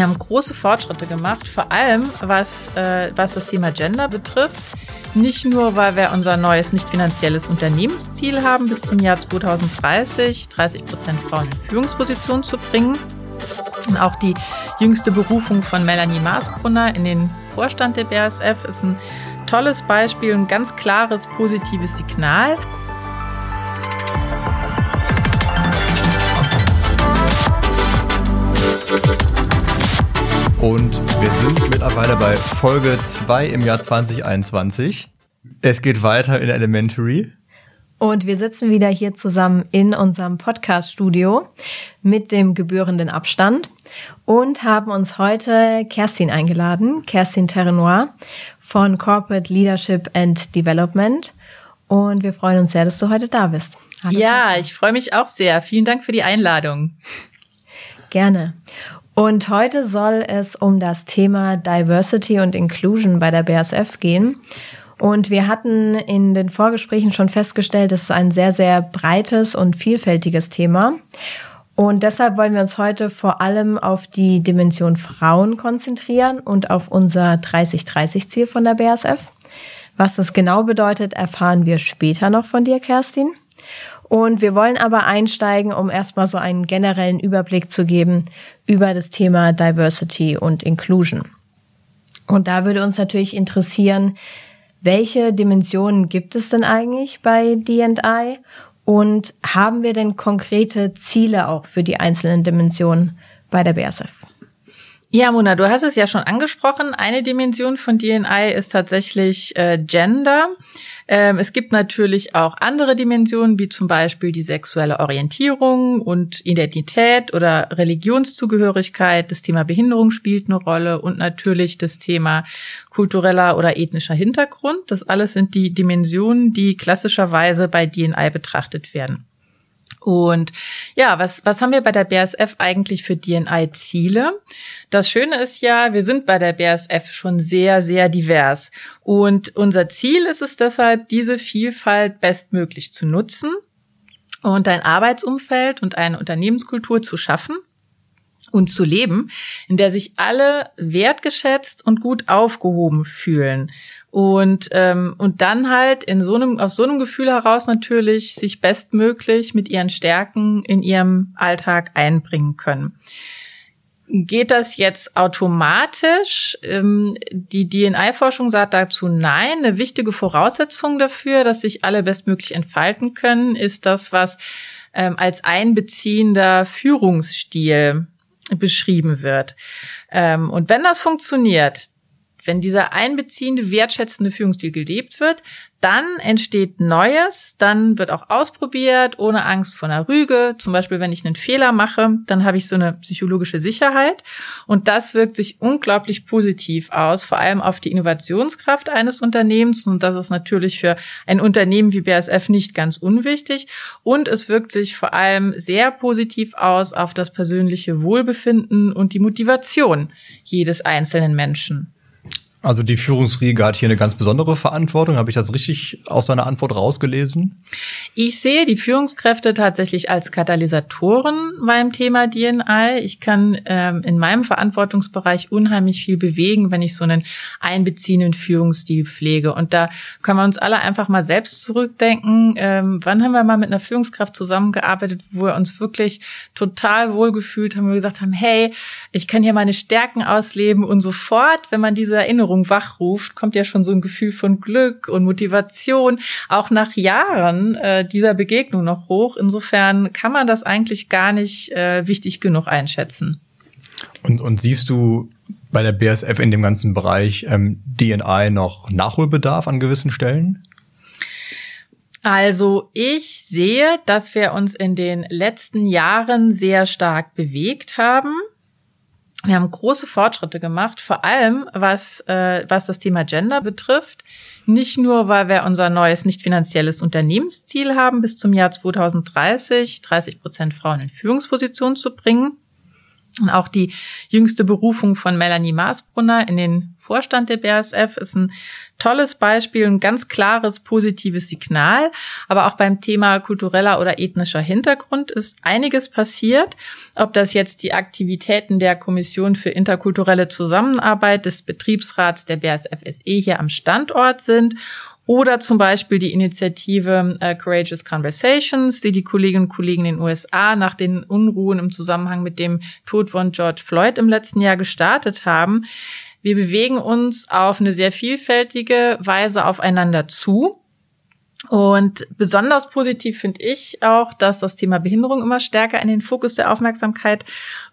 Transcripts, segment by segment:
Wir haben große Fortschritte gemacht, vor allem was, äh, was das Thema Gender betrifft. Nicht nur, weil wir unser neues nicht finanzielles Unternehmensziel haben, bis zum Jahr 2030 30 Prozent Frauen in Führungspositionen zu bringen. Und auch die jüngste Berufung von Melanie Maasbrunner in den Vorstand der BASF ist ein tolles Beispiel, ein ganz klares positives Signal. Und wir sind mittlerweile bei Folge 2 im Jahr 2021. Es geht weiter in Elementary. Und wir sitzen wieder hier zusammen in unserem Podcast-Studio mit dem gebührenden Abstand und haben uns heute Kerstin eingeladen, Kerstin Terrenoir von Corporate Leadership and Development. Und wir freuen uns sehr, dass du heute da bist. Hallo, ja, Kerstin. ich freue mich auch sehr. Vielen Dank für die Einladung. Gerne. Und heute soll es um das Thema Diversity und Inclusion bei der BASF gehen. Und wir hatten in den Vorgesprächen schon festgestellt, es ist ein sehr, sehr breites und vielfältiges Thema. Und deshalb wollen wir uns heute vor allem auf die Dimension Frauen konzentrieren und auf unser 30-30-Ziel von der BASF. Was das genau bedeutet, erfahren wir später noch von dir, Kerstin. Und wir wollen aber einsteigen, um erstmal so einen generellen Überblick zu geben über das Thema Diversity und Inclusion. Und da würde uns natürlich interessieren, welche Dimensionen gibt es denn eigentlich bei DI? Und haben wir denn konkrete Ziele auch für die einzelnen Dimensionen bei der BSF? Ja, Mona, du hast es ja schon angesprochen. Eine Dimension von DNI ist tatsächlich äh, Gender. Ähm, es gibt natürlich auch andere Dimensionen, wie zum Beispiel die sexuelle Orientierung und Identität oder Religionszugehörigkeit. Das Thema Behinderung spielt eine Rolle und natürlich das Thema kultureller oder ethnischer Hintergrund. Das alles sind die Dimensionen, die klassischerweise bei DNI betrachtet werden. Und ja, was, was haben wir bei der BASF eigentlich für DNI-Ziele? Das Schöne ist ja, wir sind bei der BASF schon sehr, sehr divers. Und unser Ziel ist es deshalb, diese Vielfalt bestmöglich zu nutzen und ein Arbeitsumfeld und eine Unternehmenskultur zu schaffen und zu leben, in der sich alle wertgeschätzt und gut aufgehoben fühlen und ähm, und dann halt in so einem aus so einem Gefühl heraus natürlich sich bestmöglich mit ihren Stärken in ihrem Alltag einbringen können. Geht das jetzt automatisch? Ähm, die DNI-Forschung sagt dazu nein. Eine wichtige Voraussetzung dafür, dass sich alle bestmöglich entfalten können, ist das, was ähm, als einbeziehender Führungsstil beschrieben wird. Ähm, und wenn das funktioniert, wenn dieser einbeziehende, wertschätzende Führungsstil gelebt wird, dann entsteht Neues, dann wird auch ausprobiert, ohne Angst vor einer Rüge. Zum Beispiel, wenn ich einen Fehler mache, dann habe ich so eine psychologische Sicherheit. Und das wirkt sich unglaublich positiv aus, vor allem auf die Innovationskraft eines Unternehmens. Und das ist natürlich für ein Unternehmen wie BASF nicht ganz unwichtig. Und es wirkt sich vor allem sehr positiv aus auf das persönliche Wohlbefinden und die Motivation jedes einzelnen Menschen. Also die Führungsriege hat hier eine ganz besondere Verantwortung. Habe ich das richtig aus seiner Antwort rausgelesen? Ich sehe die Führungskräfte tatsächlich als Katalysatoren beim Thema DNI. Ich kann ähm, in meinem Verantwortungsbereich unheimlich viel bewegen, wenn ich so einen einbeziehenden Führungsstil pflege. Und da können wir uns alle einfach mal selbst zurückdenken. Ähm, wann haben wir mal mit einer Führungskraft zusammengearbeitet, wo wir uns wirklich total wohlgefühlt haben, wo wir gesagt haben, hey, ich kann hier meine Stärken ausleben und sofort, wenn man diese Erinnerung Erinnerung wachruft, kommt ja schon so ein Gefühl von Glück und Motivation auch nach Jahren äh, dieser Begegnung noch hoch. Insofern kann man das eigentlich gar nicht äh, wichtig genug einschätzen. Und, und siehst du bei der BSF in dem ganzen Bereich ähm, DNI noch Nachholbedarf an gewissen Stellen? Also ich sehe, dass wir uns in den letzten Jahren sehr stark bewegt haben. Wir haben große Fortschritte gemacht, vor allem was, äh, was das Thema Gender betrifft. Nicht nur, weil wir unser neues nicht finanzielles Unternehmensziel haben, bis zum Jahr 2030 30 Prozent Frauen in Führungspositionen zu bringen. Und auch die jüngste Berufung von Melanie Maasbrunner in den Vorstand der BASF ist ein tolles Beispiel, ein ganz klares positives Signal. Aber auch beim Thema kultureller oder ethnischer Hintergrund ist einiges passiert. Ob das jetzt die Aktivitäten der Kommission für interkulturelle Zusammenarbeit des Betriebsrats der BASF SE hier am Standort sind oder zum Beispiel die Initiative äh, Courageous Conversations, die die Kolleginnen und Kollegen in den USA nach den Unruhen im Zusammenhang mit dem Tod von George Floyd im letzten Jahr gestartet haben. Wir bewegen uns auf eine sehr vielfältige Weise aufeinander zu. Und besonders positiv finde ich auch, dass das Thema Behinderung immer stärker in den Fokus der Aufmerksamkeit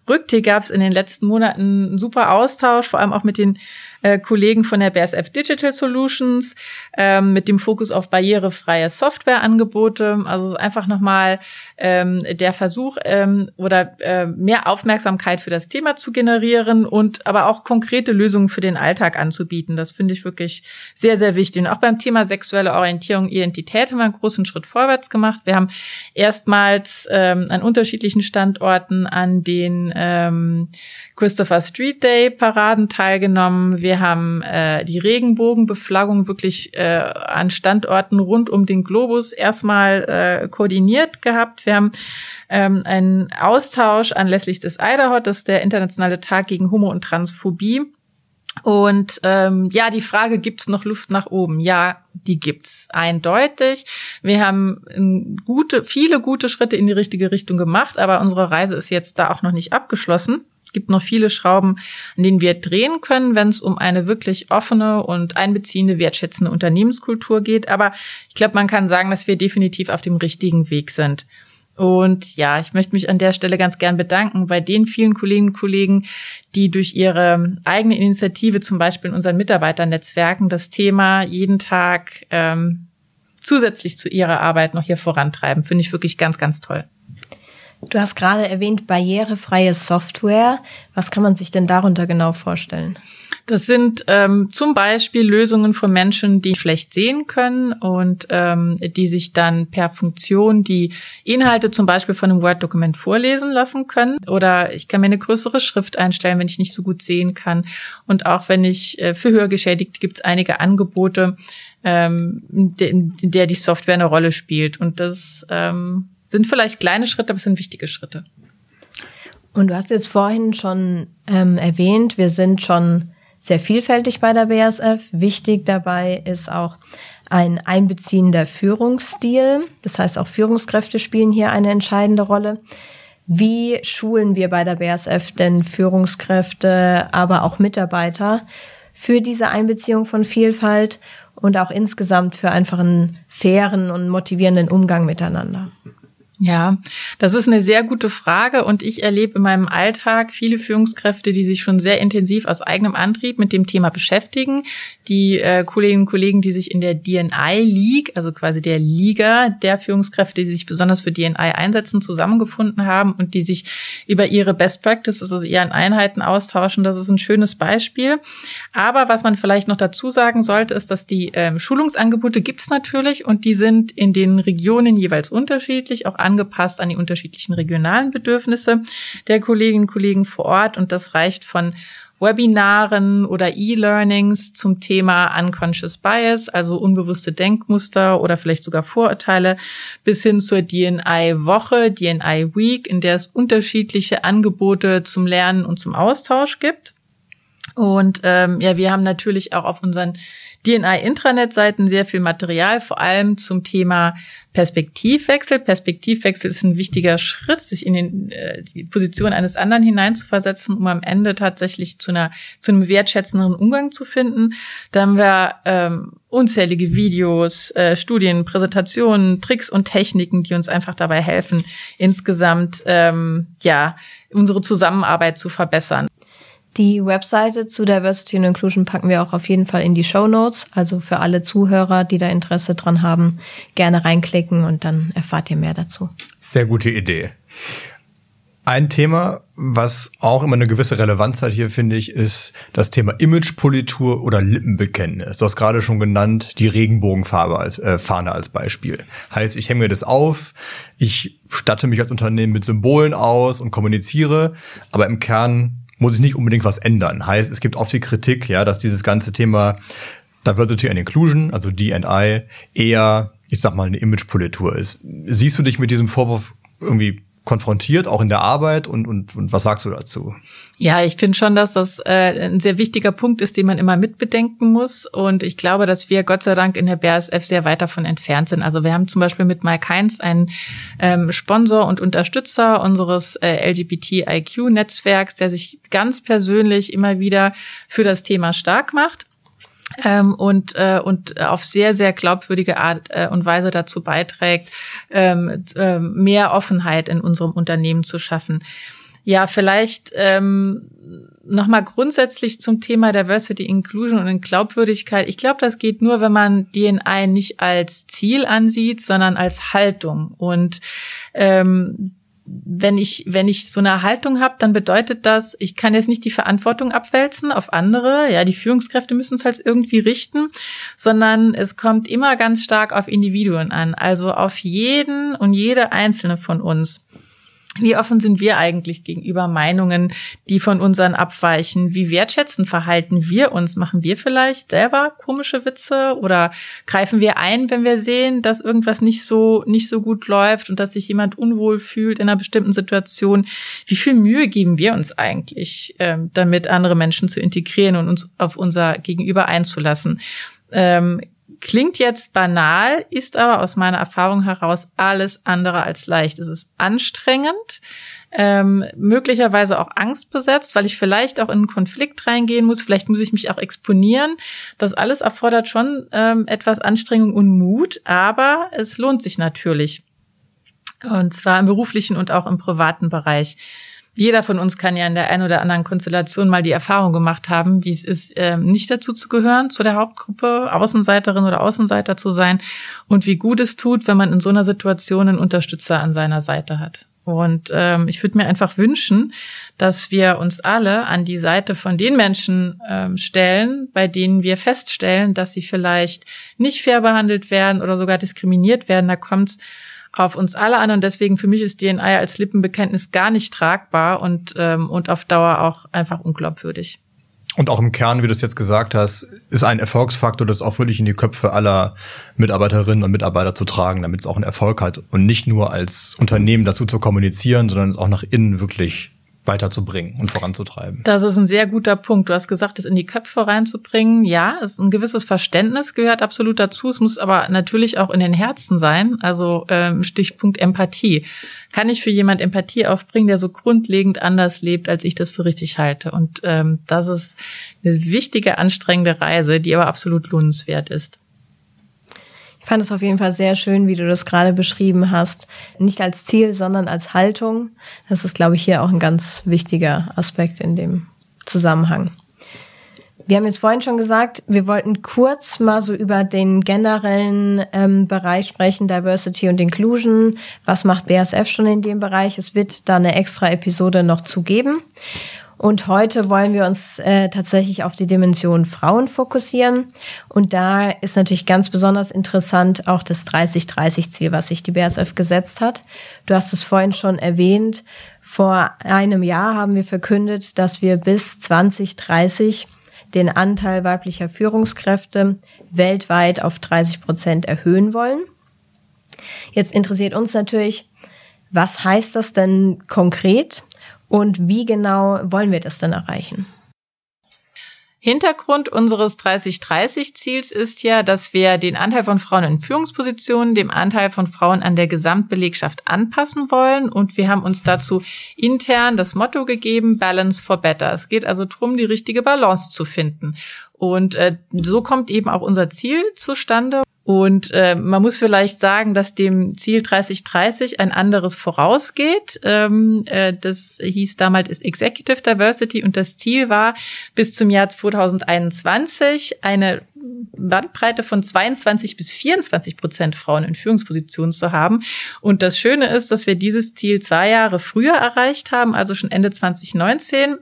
rückt. Hier gab es in den letzten Monaten einen super Austausch, vor allem auch mit den äh, Kollegen von der BSF Digital Solutions ähm, mit dem Fokus auf barrierefreie Softwareangebote. Also einfach nochmal ähm, der Versuch ähm, oder äh, mehr Aufmerksamkeit für das Thema zu generieren und aber auch konkrete Lösungen für den Alltag anzubieten. Das finde ich wirklich sehr, sehr wichtig. Und auch beim Thema sexuelle Orientierung, Identität haben wir einen großen Schritt vorwärts gemacht. Wir haben erstmals ähm, an unterschiedlichen Standorten an den ähm, Christopher Street Day Paraden teilgenommen. Wir haben äh, die Regenbogenbeflaggung wirklich äh, an Standorten rund um den Globus erstmal äh, koordiniert gehabt. Wir haben ähm, einen Austausch anlässlich des Idaho, das ist der internationale Tag gegen Homo- und Transphobie. Und ähm, ja, die Frage, gibt's noch Luft nach oben? Ja, die gibt's eindeutig. Wir haben ähm, gute, viele gute Schritte in die richtige Richtung gemacht, aber unsere Reise ist jetzt da auch noch nicht abgeschlossen. Gibt noch viele Schrauben, an denen wir drehen können, wenn es um eine wirklich offene und einbeziehende, wertschätzende Unternehmenskultur geht. Aber ich glaube, man kann sagen, dass wir definitiv auf dem richtigen Weg sind. Und ja, ich möchte mich an der Stelle ganz gern bedanken bei den vielen Kolleginnen und Kollegen, die durch ihre eigene Initiative, zum Beispiel in unseren Mitarbeiternetzwerken, das Thema jeden Tag ähm, zusätzlich zu ihrer Arbeit noch hier vorantreiben. Finde ich wirklich ganz, ganz toll. Du hast gerade erwähnt, barrierefreie Software. Was kann man sich denn darunter genau vorstellen? Das sind ähm, zum Beispiel Lösungen für Menschen, die schlecht sehen können und ähm, die sich dann per Funktion die Inhalte zum Beispiel von einem Word-Dokument vorlesen lassen können. Oder ich kann mir eine größere Schrift einstellen, wenn ich nicht so gut sehen kann. Und auch wenn ich äh, für Hörgeschädigte gibt es einige Angebote, ähm, in, der die Software eine Rolle spielt. Und das ähm, sind vielleicht kleine Schritte, aber es sind wichtige Schritte. Und du hast jetzt vorhin schon ähm, erwähnt, wir sind schon sehr vielfältig bei der BASF. Wichtig dabei ist auch ein einbeziehender Führungsstil. Das heißt, auch Führungskräfte spielen hier eine entscheidende Rolle. Wie schulen wir bei der BASF denn Führungskräfte, aber auch Mitarbeiter für diese Einbeziehung von Vielfalt und auch insgesamt für einfach einen fairen und motivierenden Umgang miteinander? Ja, das ist eine sehr gute Frage und ich erlebe in meinem Alltag viele Führungskräfte, die sich schon sehr intensiv aus eigenem Antrieb mit dem Thema beschäftigen. Die äh, Kolleginnen und Kollegen, die sich in der DNI League, also quasi der Liga der Führungskräfte, die sich besonders für DNI einsetzen, zusammengefunden haben und die sich über ihre Best Practices, also ihren Einheiten austauschen. Das ist ein schönes Beispiel. Aber was man vielleicht noch dazu sagen sollte, ist, dass die ähm, Schulungsangebote gibt es natürlich und die sind in den Regionen jeweils unterschiedlich, auch angepasst an die unterschiedlichen regionalen Bedürfnisse der Kolleginnen und Kollegen vor Ort. Und das reicht von Webinaren oder E-Learnings zum Thema Unconscious Bias, also unbewusste Denkmuster oder vielleicht sogar Vorurteile, bis hin zur DNI-Woche, DNI Week, in der es unterschiedliche Angebote zum Lernen und zum Austausch gibt. Und ähm, ja, wir haben natürlich auch auf unseren DNI-Intranet-Seiten sehr viel Material, vor allem zum Thema Perspektivwechsel. Perspektivwechsel ist ein wichtiger Schritt, sich in den, äh, die Position eines anderen hineinzuversetzen, um am Ende tatsächlich zu einer zu einem wertschätzenderen Umgang zu finden. Da haben wir ähm, unzählige Videos, äh, Studien, Präsentationen, Tricks und Techniken, die uns einfach dabei helfen, insgesamt ähm, ja unsere Zusammenarbeit zu verbessern. Die Webseite zu Diversity and Inclusion packen wir auch auf jeden Fall in die Show Notes. Also für alle Zuhörer, die da Interesse dran haben, gerne reinklicken und dann erfahrt ihr mehr dazu. Sehr gute Idee. Ein Thema, was auch immer eine gewisse Relevanz hat hier, finde ich, ist das Thema Imagepolitur oder Lippenbekenntnis. Du hast gerade schon genannt, die Regenbogenfarbe als äh, Fahne als Beispiel. Heißt, ich hänge mir das auf, ich statte mich als Unternehmen mit Symbolen aus und kommuniziere, aber im Kern muss ich nicht unbedingt was ändern. Heißt, es gibt oft die Kritik, ja, dass dieses ganze Thema Diversity and Inclusion, also D&I, eher, ich sag mal, eine Imagepolitur ist. Siehst du dich mit diesem Vorwurf irgendwie konfrontiert, auch in der Arbeit und, und, und was sagst du dazu? Ja, ich finde schon, dass das äh, ein sehr wichtiger Punkt ist, den man immer mitbedenken muss. Und ich glaube, dass wir Gott sei Dank in der BASF sehr weit davon entfernt sind. Also wir haben zum Beispiel mit Mike Heinz einen ähm, Sponsor und Unterstützer unseres äh, LGBTIQ-Netzwerks, der sich ganz persönlich immer wieder für das Thema stark macht ähm, und, äh, und auf sehr, sehr glaubwürdige Art äh, und Weise dazu beiträgt, ähm, äh, mehr Offenheit in unserem Unternehmen zu schaffen. Ja, vielleicht ähm, nochmal grundsätzlich zum Thema Diversity, Inclusion und Glaubwürdigkeit. Ich glaube, das geht nur, wenn man DNI nicht als Ziel ansieht, sondern als Haltung. Und ähm, wenn ich, wenn ich so eine Haltung habe, dann bedeutet das, ich kann jetzt nicht die Verantwortung abwälzen auf andere, ja, die Führungskräfte müssen es halt irgendwie richten, sondern es kommt immer ganz stark auf Individuen an, also auf jeden und jede einzelne von uns. Wie offen sind wir eigentlich gegenüber Meinungen, die von unseren abweichen? Wie wertschätzend verhalten wir uns? Machen wir vielleicht selber komische Witze oder greifen wir ein, wenn wir sehen, dass irgendwas nicht so, nicht so gut läuft und dass sich jemand unwohl fühlt in einer bestimmten Situation? Wie viel Mühe geben wir uns eigentlich, ähm, damit andere Menschen zu integrieren und uns auf unser Gegenüber einzulassen? Ähm, Klingt jetzt banal, ist aber aus meiner Erfahrung heraus alles andere als leicht. Es ist anstrengend, ähm, möglicherweise auch angstbesetzt, weil ich vielleicht auch in einen Konflikt reingehen muss, vielleicht muss ich mich auch exponieren. Das alles erfordert schon ähm, etwas Anstrengung und Mut, aber es lohnt sich natürlich. Und zwar im beruflichen und auch im privaten Bereich jeder von uns kann ja in der einen oder anderen Konstellation mal die Erfahrung gemacht haben, wie es ist, ähm, nicht dazu zu gehören, zu der Hauptgruppe, Außenseiterin oder Außenseiter zu sein und wie gut es tut, wenn man in so einer Situation einen Unterstützer an seiner Seite hat. Und ähm, ich würde mir einfach wünschen, dass wir uns alle an die Seite von den Menschen ähm, stellen, bei denen wir feststellen, dass sie vielleicht nicht fair behandelt werden oder sogar diskriminiert werden. Da kommt auf uns alle an und deswegen für mich ist DNI als Lippenbekenntnis gar nicht tragbar und, ähm, und auf Dauer auch einfach unglaubwürdig. Und auch im Kern, wie du es jetzt gesagt hast, ist ein Erfolgsfaktor, das auch wirklich in die Köpfe aller Mitarbeiterinnen und Mitarbeiter zu tragen, damit es auch einen Erfolg hat und nicht nur als Unternehmen dazu zu kommunizieren, sondern es auch nach innen wirklich weiterzubringen und voranzutreiben. Das ist ein sehr guter Punkt. Du hast gesagt, es in die Köpfe reinzubringen. Ja, es ist ein gewisses Verständnis gehört absolut dazu. Es muss aber natürlich auch in den Herzen sein. Also ähm, Stichpunkt Empathie. Kann ich für jemand Empathie aufbringen, der so grundlegend anders lebt, als ich das für richtig halte? Und ähm, das ist eine wichtige, anstrengende Reise, die aber absolut lohnenswert ist fand es auf jeden Fall sehr schön, wie du das gerade beschrieben hast. Nicht als Ziel, sondern als Haltung. Das ist, glaube ich, hier auch ein ganz wichtiger Aspekt in dem Zusammenhang. Wir haben jetzt vorhin schon gesagt, wir wollten kurz mal so über den generellen ähm, Bereich sprechen, Diversity und Inclusion. Was macht BSF schon in dem Bereich? Es wird da eine extra Episode noch zu geben. Und heute wollen wir uns äh, tatsächlich auf die Dimension Frauen fokussieren. Und da ist natürlich ganz besonders interessant auch das 30-30-Ziel, was sich die BASF gesetzt hat. Du hast es vorhin schon erwähnt. Vor einem Jahr haben wir verkündet, dass wir bis 2030 den Anteil weiblicher Führungskräfte weltweit auf 30 Prozent erhöhen wollen. Jetzt interessiert uns natürlich, was heißt das denn konkret? Und wie genau wollen wir das denn erreichen? Hintergrund unseres 30-30-Ziels ist ja, dass wir den Anteil von Frauen in Führungspositionen dem Anteil von Frauen an der Gesamtbelegschaft anpassen wollen. Und wir haben uns dazu intern das Motto gegeben, Balance for Better. Es geht also darum, die richtige Balance zu finden. Und äh, so kommt eben auch unser Ziel zustande. Und äh, man muss vielleicht sagen, dass dem Ziel 3030 ein anderes vorausgeht. Ähm, äh, das hieß damals Executive Diversity und das Ziel war, bis zum Jahr 2021 eine Bandbreite von 22 bis 24 Prozent Frauen in Führungspositionen zu haben. Und das Schöne ist, dass wir dieses Ziel zwei Jahre früher erreicht haben, also schon Ende 2019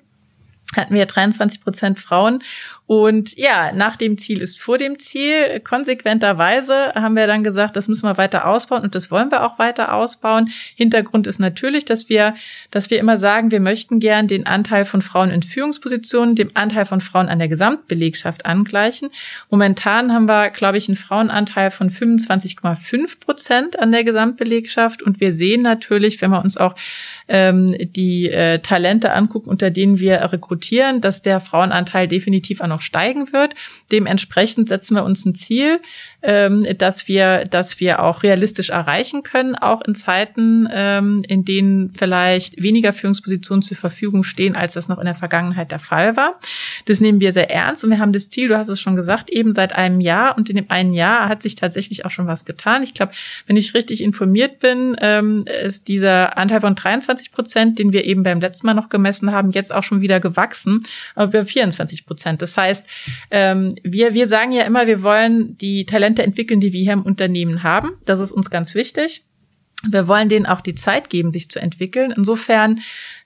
hatten wir 23 Prozent Frauen und ja, nach dem Ziel ist vor dem Ziel. Konsequenterweise haben wir dann gesagt, das müssen wir weiter ausbauen und das wollen wir auch weiter ausbauen. Hintergrund ist natürlich, dass wir, dass wir immer sagen, wir möchten gern den Anteil von Frauen in Führungspositionen dem Anteil von Frauen an der Gesamtbelegschaft angleichen. Momentan haben wir, glaube ich, einen Frauenanteil von 25,5 Prozent an der Gesamtbelegschaft und wir sehen natürlich, wenn wir uns auch ähm, die äh, Talente angucken, unter denen wir rekrutieren, dass der Frauenanteil definitiv auch noch steigen wird. Dementsprechend setzen wir uns ein Ziel, ähm, dass wir, dass wir auch realistisch erreichen können, auch in Zeiten, ähm, in denen vielleicht weniger Führungspositionen zur Verfügung stehen, als das noch in der Vergangenheit der Fall war. Das nehmen wir sehr ernst und wir haben das Ziel, du hast es schon gesagt, eben seit einem Jahr und in dem einen Jahr hat sich tatsächlich auch schon was getan. Ich glaube, wenn ich richtig informiert bin, ähm, ist dieser Anteil von 23 Prozent, den wir eben beim letzten Mal noch gemessen haben, jetzt auch schon wieder gewachsen, aber über 24 Prozent. Das heißt, ähm, wir, wir sagen ja immer, wir wollen die Talente entwickeln, die wir hier im Unternehmen haben. Das ist uns ganz wichtig. Wir wollen denen auch die Zeit geben, sich zu entwickeln. Insofern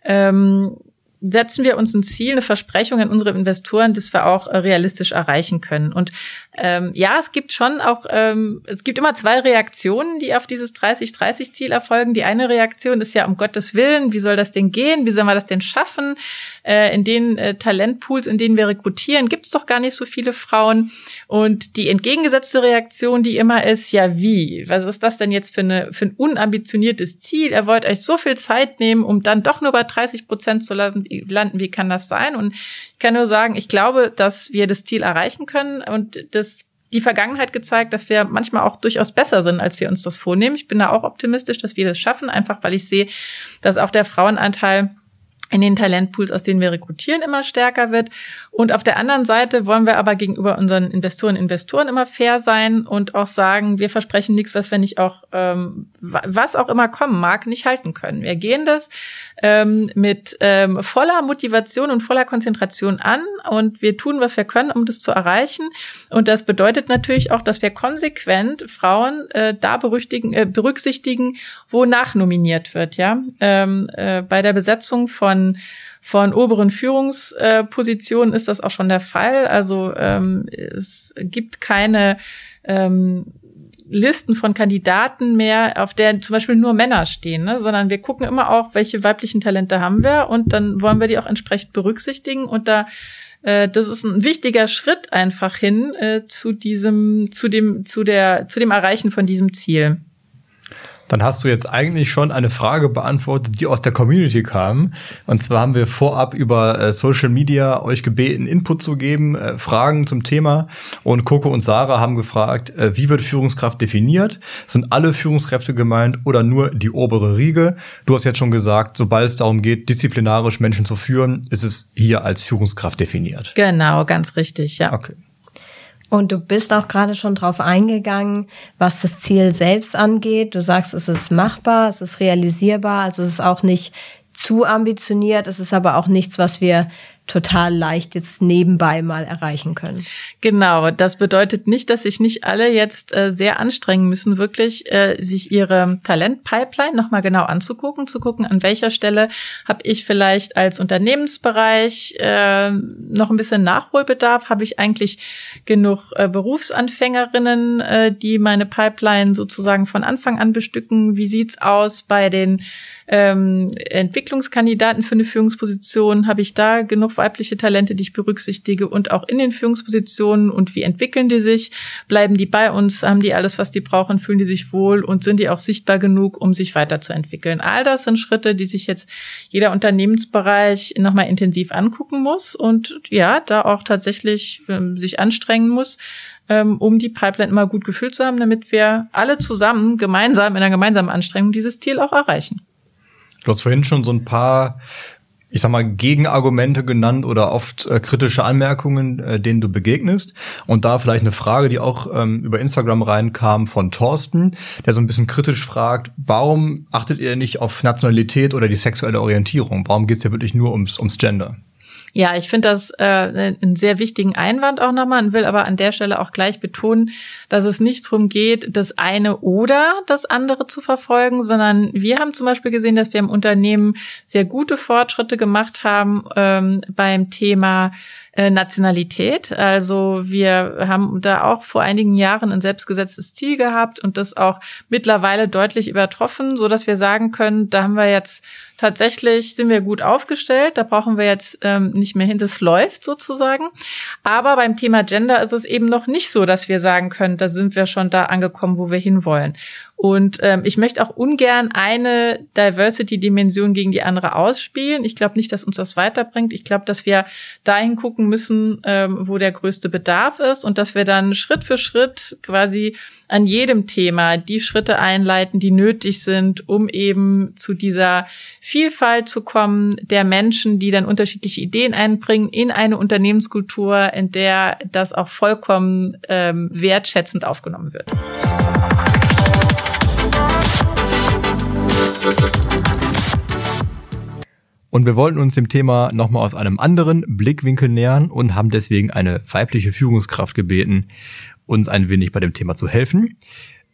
ähm, setzen wir uns ein Ziel, eine Versprechung an unsere Investoren, das wir auch äh, realistisch erreichen können. Und ähm, ja, es gibt schon auch, ähm, es gibt immer zwei Reaktionen, die auf dieses 30-30-Ziel erfolgen. Die eine Reaktion ist ja um Gottes Willen, wie soll das denn gehen? Wie sollen wir das denn schaffen? Äh, in den äh, Talentpools, in denen wir rekrutieren, gibt es doch gar nicht so viele Frauen. Und die entgegengesetzte Reaktion, die immer ist, ja wie? Was ist das denn jetzt für, eine, für ein unambitioniertes Ziel? Er wollte euch so viel Zeit nehmen, um dann doch nur bei 30 Prozent zu lassen, landen. Wie kann das sein? Und ich kann nur sagen, ich glaube, dass wir das Ziel erreichen können und das die Vergangenheit gezeigt, dass wir manchmal auch durchaus besser sind, als wir uns das vornehmen. Ich bin da auch optimistisch, dass wir das schaffen, einfach weil ich sehe, dass auch der Frauenanteil in den Talentpools, aus denen wir rekrutieren, immer stärker wird. Und auf der anderen Seite wollen wir aber gegenüber unseren Investoren Investoren immer fair sein und auch sagen, wir versprechen nichts, was wir nicht auch, ähm, was auch immer kommen mag, nicht halten können. Wir gehen das ähm, mit ähm, voller Motivation und voller Konzentration an und wir tun, was wir können, um das zu erreichen. Und das bedeutet natürlich auch, dass wir konsequent Frauen äh, da berücksichtigen, äh, berücksichtigen, wo nachnominiert wird. Ja, ähm, äh, bei der Besetzung von von oberen Führungspositionen ist das auch schon der Fall. Also ähm, es gibt keine ähm, Listen von Kandidaten mehr, auf der zum Beispiel nur Männer stehen, ne? sondern wir gucken immer auch, welche weiblichen Talente haben wir und dann wollen wir die auch entsprechend berücksichtigen und da äh, das ist ein wichtiger Schritt einfach hin äh, zu diesem, zu dem, zu der, zu dem Erreichen von diesem Ziel dann hast du jetzt eigentlich schon eine Frage beantwortet, die aus der Community kam. Und zwar haben wir vorab über äh, Social Media euch gebeten, Input zu geben, äh, Fragen zum Thema. Und Coco und Sarah haben gefragt, äh, wie wird Führungskraft definiert? Sind alle Führungskräfte gemeint oder nur die obere Riege? Du hast jetzt schon gesagt, sobald es darum geht, disziplinarisch Menschen zu führen, ist es hier als Führungskraft definiert. Genau, ganz richtig, ja. Okay. Und du bist auch gerade schon drauf eingegangen, was das Ziel selbst angeht. Du sagst, es ist machbar, es ist realisierbar, also es ist auch nicht zu ambitioniert, es ist aber auch nichts, was wir total leicht jetzt nebenbei mal erreichen können. Genau, das bedeutet nicht, dass sich nicht alle jetzt äh, sehr anstrengen müssen, wirklich äh, sich ihre Talentpipeline nochmal genau anzugucken, zu gucken, an welcher Stelle habe ich vielleicht als Unternehmensbereich äh, noch ein bisschen Nachholbedarf, habe ich eigentlich genug äh, Berufsanfängerinnen, äh, die meine Pipeline sozusagen von Anfang an bestücken, wie sieht's aus bei den ähm, Entwicklungskandidaten für eine Führungsposition, habe ich da genug weibliche Talente, die ich berücksichtige und auch in den Führungspositionen und wie entwickeln die sich? Bleiben die bei uns? Haben die alles, was die brauchen? Fühlen die sich wohl und sind die auch sichtbar genug, um sich weiterzuentwickeln? All das sind Schritte, die sich jetzt jeder Unternehmensbereich nochmal intensiv angucken muss und ja, da auch tatsächlich ähm, sich anstrengen muss, ähm, um die Pipeline immer gut gefüllt zu haben, damit wir alle zusammen gemeinsam in einer gemeinsamen Anstrengung dieses Ziel auch erreichen. Du hast vorhin schon so ein paar ich sag mal, Gegenargumente genannt oder oft äh, kritische Anmerkungen, äh, denen du begegnest. Und da vielleicht eine Frage, die auch ähm, über Instagram reinkam von Thorsten, der so ein bisschen kritisch fragt, warum achtet ihr nicht auf Nationalität oder die sexuelle Orientierung? Warum geht es ja wirklich nur ums, ums Gender? Ja, ich finde das äh, einen sehr wichtigen Einwand auch nochmal und will aber an der Stelle auch gleich betonen, dass es nicht darum geht, das eine oder das andere zu verfolgen, sondern wir haben zum Beispiel gesehen, dass wir im Unternehmen sehr gute Fortschritte gemacht haben ähm, beim Thema äh, Nationalität. Also wir haben da auch vor einigen Jahren ein selbstgesetztes Ziel gehabt und das auch mittlerweile deutlich übertroffen, so dass wir sagen können, da haben wir jetzt tatsächlich sind wir gut aufgestellt. Da brauchen wir jetzt ähm, nicht mehr hin. Das läuft sozusagen. Aber beim Thema Gender ist es eben noch nicht so, dass wir sagen können, da sind wir schon da angekommen, wo wir hinwollen. Und ähm, ich möchte auch ungern eine Diversity-Dimension gegen die andere ausspielen. Ich glaube nicht, dass uns das weiterbringt. Ich glaube, dass wir dahin gucken müssen, ähm, wo der größte Bedarf ist und dass wir dann Schritt für Schritt quasi an jedem Thema die Schritte einleiten, die nötig sind, um eben zu dieser Vielfalt zu kommen der Menschen, die dann unterschiedliche Ideen einbringen in eine Unternehmenskultur, in der das auch vollkommen ähm, wertschätzend aufgenommen wird. Und wir wollten uns dem Thema nochmal aus einem anderen Blickwinkel nähern und haben deswegen eine weibliche Führungskraft gebeten, uns ein wenig bei dem Thema zu helfen.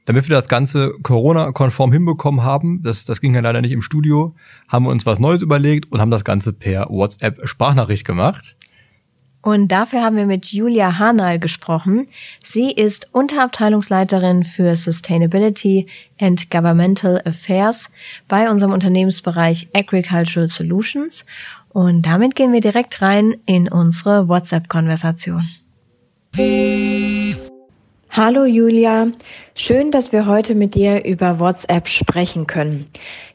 Damit wir das Ganze Corona-konform hinbekommen haben, das, das ging ja leider nicht im Studio, haben wir uns was Neues überlegt und haben das Ganze per WhatsApp-Sprachnachricht gemacht. Und dafür haben wir mit Julia Hanal gesprochen. Sie ist Unterabteilungsleiterin für Sustainability and Governmental Affairs bei unserem Unternehmensbereich Agricultural Solutions. Und damit gehen wir direkt rein in unsere WhatsApp-Konversation. Hallo Julia, schön, dass wir heute mit dir über WhatsApp sprechen können.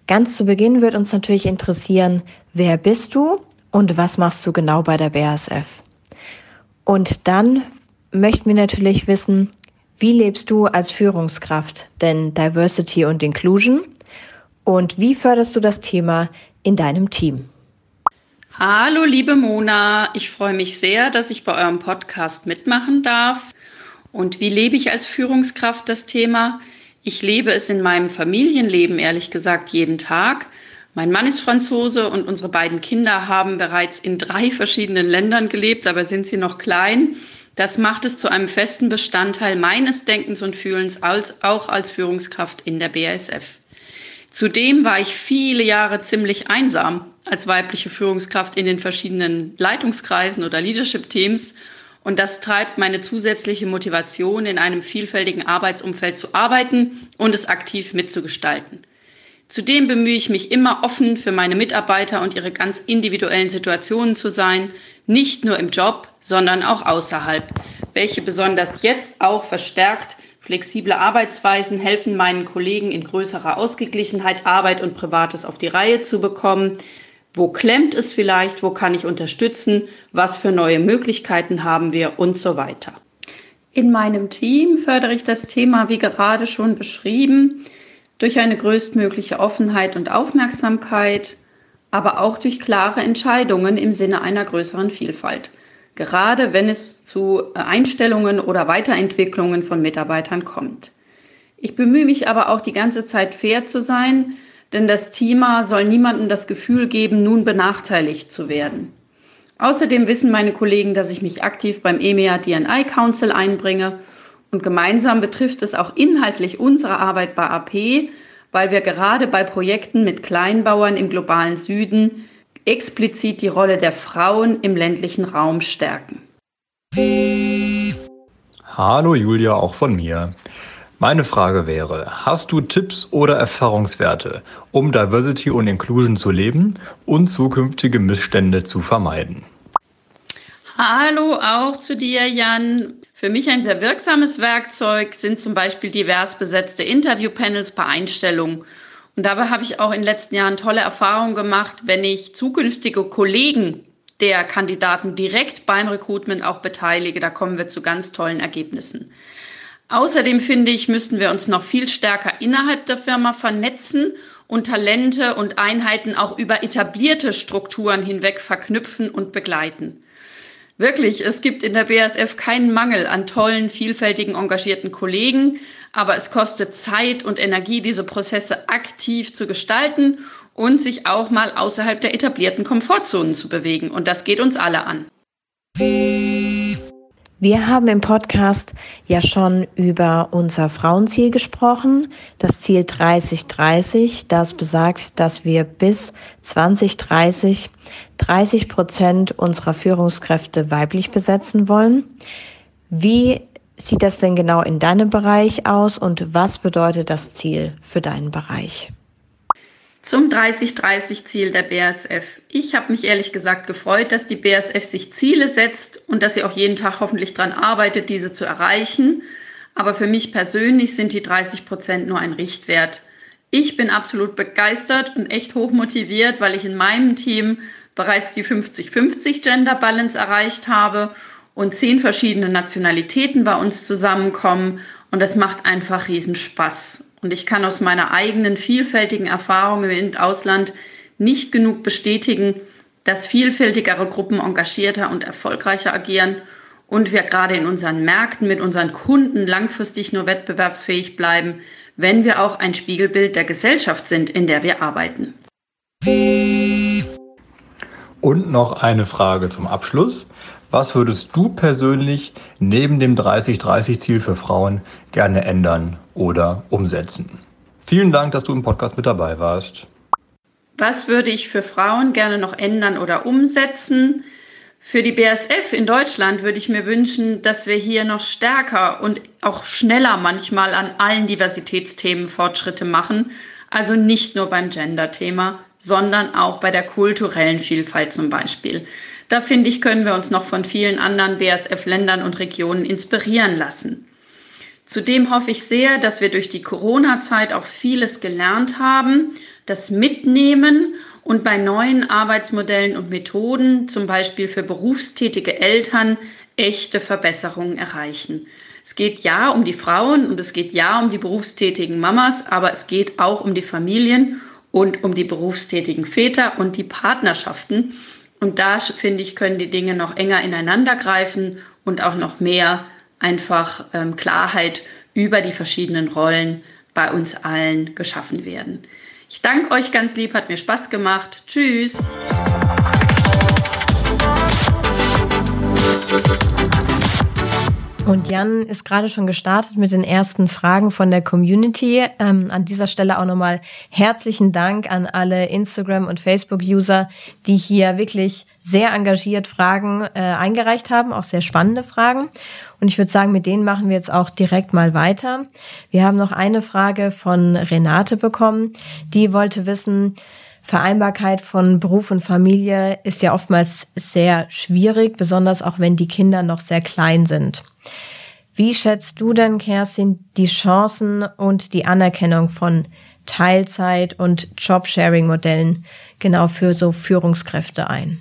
Ganz zu Beginn wird uns natürlich interessieren, wer bist du und was machst du genau bei der BASF? Und dann möchten wir natürlich wissen, wie lebst du als Führungskraft denn Diversity und Inclusion? Und wie förderst du das Thema in deinem Team? Hallo, liebe Mona. Ich freue mich sehr, dass ich bei eurem Podcast mitmachen darf. Und wie lebe ich als Führungskraft das Thema? Ich lebe es in meinem Familienleben, ehrlich gesagt, jeden Tag. Mein Mann ist Franzose und unsere beiden Kinder haben bereits in drei verschiedenen Ländern gelebt, aber sind sie noch klein. Das macht es zu einem festen Bestandteil meines Denkens und Fühlens als, auch als Führungskraft in der BASF. Zudem war ich viele Jahre ziemlich einsam als weibliche Führungskraft in den verschiedenen Leitungskreisen oder Leadership-Teams. Und das treibt meine zusätzliche Motivation, in einem vielfältigen Arbeitsumfeld zu arbeiten und es aktiv mitzugestalten. Zudem bemühe ich mich immer offen für meine Mitarbeiter und ihre ganz individuellen Situationen zu sein, nicht nur im Job, sondern auch außerhalb, welche besonders jetzt auch verstärkt flexible Arbeitsweisen helfen meinen Kollegen in größerer Ausgeglichenheit Arbeit und Privates auf die Reihe zu bekommen. Wo klemmt es vielleicht? Wo kann ich unterstützen? Was für neue Möglichkeiten haben wir und so weiter. In meinem Team fördere ich das Thema, wie gerade schon beschrieben, durch eine größtmögliche Offenheit und Aufmerksamkeit, aber auch durch klare Entscheidungen im Sinne einer größeren Vielfalt, gerade wenn es zu Einstellungen oder Weiterentwicklungen von Mitarbeitern kommt. Ich bemühe mich aber auch die ganze Zeit fair zu sein, denn das Thema soll niemandem das Gefühl geben, nun benachteiligt zu werden. Außerdem wissen meine Kollegen, dass ich mich aktiv beim EMEA DNI Council einbringe und gemeinsam betrifft es auch inhaltlich unsere Arbeit bei AP, weil wir gerade bei Projekten mit Kleinbauern im globalen Süden explizit die Rolle der Frauen im ländlichen Raum stärken. Hallo Julia, auch von mir. Meine Frage wäre, hast du Tipps oder Erfahrungswerte, um Diversity und Inclusion zu leben und zukünftige Missstände zu vermeiden? Hallo auch zu dir, Jan. Für mich ein sehr wirksames Werkzeug sind zum Beispiel divers besetzte Interviewpanels bei Einstellungen. Und dabei habe ich auch in den letzten Jahren tolle Erfahrungen gemacht, wenn ich zukünftige Kollegen der Kandidaten direkt beim Recruitment auch beteilige. Da kommen wir zu ganz tollen Ergebnissen. Außerdem finde ich, müssten wir uns noch viel stärker innerhalb der Firma vernetzen und Talente und Einheiten auch über etablierte Strukturen hinweg verknüpfen und begleiten. Wirklich, es gibt in der BASF keinen Mangel an tollen, vielfältigen, engagierten Kollegen, aber es kostet Zeit und Energie, diese Prozesse aktiv zu gestalten und sich auch mal außerhalb der etablierten Komfortzonen zu bewegen. Und das geht uns alle an. Wir haben im Podcast ja schon über unser Frauenziel gesprochen, das Ziel 3030, das besagt, dass wir bis 2030 30 Prozent unserer Führungskräfte weiblich besetzen wollen. Wie sieht das denn genau in deinem Bereich aus und was bedeutet das Ziel für deinen Bereich? Zum 30-30-Ziel der BASF. Ich habe mich ehrlich gesagt gefreut, dass die BASF sich Ziele setzt und dass sie auch jeden Tag hoffentlich daran arbeitet, diese zu erreichen. Aber für mich persönlich sind die 30 Prozent nur ein Richtwert. Ich bin absolut begeistert und echt hoch motiviert, weil ich in meinem Team bereits die 50-50 Gender Balance erreicht habe und zehn verschiedene Nationalitäten bei uns zusammenkommen. Und das macht einfach riesen Spaß. Und ich kann aus meiner eigenen vielfältigen Erfahrung im Ausland nicht genug bestätigen, dass vielfältigere Gruppen engagierter und erfolgreicher agieren und wir gerade in unseren Märkten mit unseren Kunden langfristig nur wettbewerbsfähig bleiben, wenn wir auch ein Spiegelbild der Gesellschaft sind, in der wir arbeiten. Und noch eine Frage zum Abschluss. Was würdest du persönlich neben dem 30-30-Ziel für Frauen gerne ändern oder umsetzen? Vielen Dank, dass du im Podcast mit dabei warst. Was würde ich für Frauen gerne noch ändern oder umsetzen? Für die BSF in Deutschland würde ich mir wünschen, dass wir hier noch stärker und auch schneller manchmal an allen Diversitätsthemen Fortschritte machen. Also nicht nur beim Gender-Thema, sondern auch bei der kulturellen Vielfalt zum Beispiel. Da finde ich, können wir uns noch von vielen anderen BASF-Ländern und Regionen inspirieren lassen. Zudem hoffe ich sehr, dass wir durch die Corona-Zeit auch vieles gelernt haben, das mitnehmen und bei neuen Arbeitsmodellen und Methoden, zum Beispiel für berufstätige Eltern, echte Verbesserungen erreichen. Es geht ja um die Frauen und es geht ja um die berufstätigen Mamas, aber es geht auch um die Familien und um die berufstätigen Väter und die Partnerschaften. Und da, finde ich, können die Dinge noch enger ineinander greifen und auch noch mehr einfach ähm, Klarheit über die verschiedenen Rollen bei uns allen geschaffen werden. Ich danke euch ganz lieb, hat mir Spaß gemacht. Tschüss. Und Jan ist gerade schon gestartet mit den ersten Fragen von der Community. Ähm, an dieser Stelle auch nochmal herzlichen Dank an alle Instagram- und Facebook-User, die hier wirklich sehr engagiert Fragen äh, eingereicht haben, auch sehr spannende Fragen. Und ich würde sagen, mit denen machen wir jetzt auch direkt mal weiter. Wir haben noch eine Frage von Renate bekommen. Die wollte wissen, Vereinbarkeit von Beruf und Familie ist ja oftmals sehr schwierig, besonders auch wenn die Kinder noch sehr klein sind. Wie schätzt du denn, Kerstin, die Chancen und die Anerkennung von Teilzeit- und Jobsharing-Modellen genau für so Führungskräfte ein?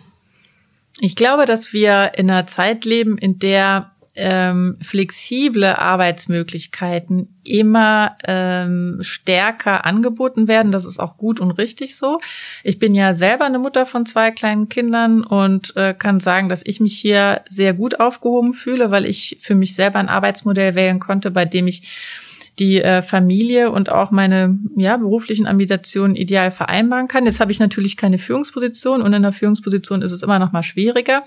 Ich glaube, dass wir in einer Zeit leben, in der ähm, flexible Arbeitsmöglichkeiten immer ähm, stärker angeboten werden. Das ist auch gut und richtig so. Ich bin ja selber eine Mutter von zwei kleinen Kindern und äh, kann sagen, dass ich mich hier sehr gut aufgehoben fühle, weil ich für mich selber ein Arbeitsmodell wählen konnte, bei dem ich die äh, Familie und auch meine ja, beruflichen Ambitionen ideal vereinbaren kann. Jetzt habe ich natürlich keine Führungsposition und in der Führungsposition ist es immer noch mal schwieriger.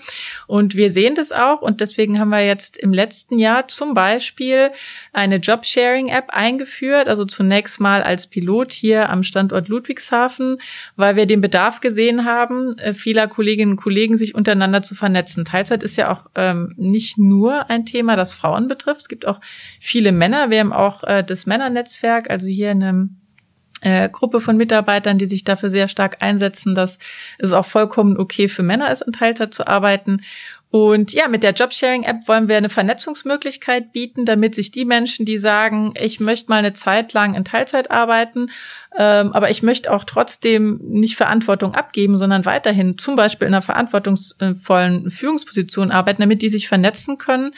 Und wir sehen das auch und deswegen haben wir jetzt im letzten Jahr zum Beispiel eine Jobsharing-App eingeführt, also zunächst mal als Pilot hier am Standort Ludwigshafen, weil wir den Bedarf gesehen haben, äh, vieler Kolleginnen und Kollegen sich untereinander zu vernetzen. Teilzeit ist ja auch ähm, nicht nur ein Thema, das Frauen betrifft. Es gibt auch viele Männer. Wir haben auch äh, das Männernetzwerk, also hier eine äh, Gruppe von Mitarbeitern, die sich dafür sehr stark einsetzen, dass es auch vollkommen okay für Männer ist, in Teilzeit zu arbeiten. Und ja, mit der Jobsharing-App wollen wir eine Vernetzungsmöglichkeit bieten, damit sich die Menschen, die sagen, ich möchte mal eine Zeit lang in Teilzeit arbeiten, Ähm, aber ich möchte auch trotzdem nicht Verantwortung abgeben, sondern weiterhin zum Beispiel in einer verantwortungsvollen Führungsposition arbeiten, damit die sich vernetzen können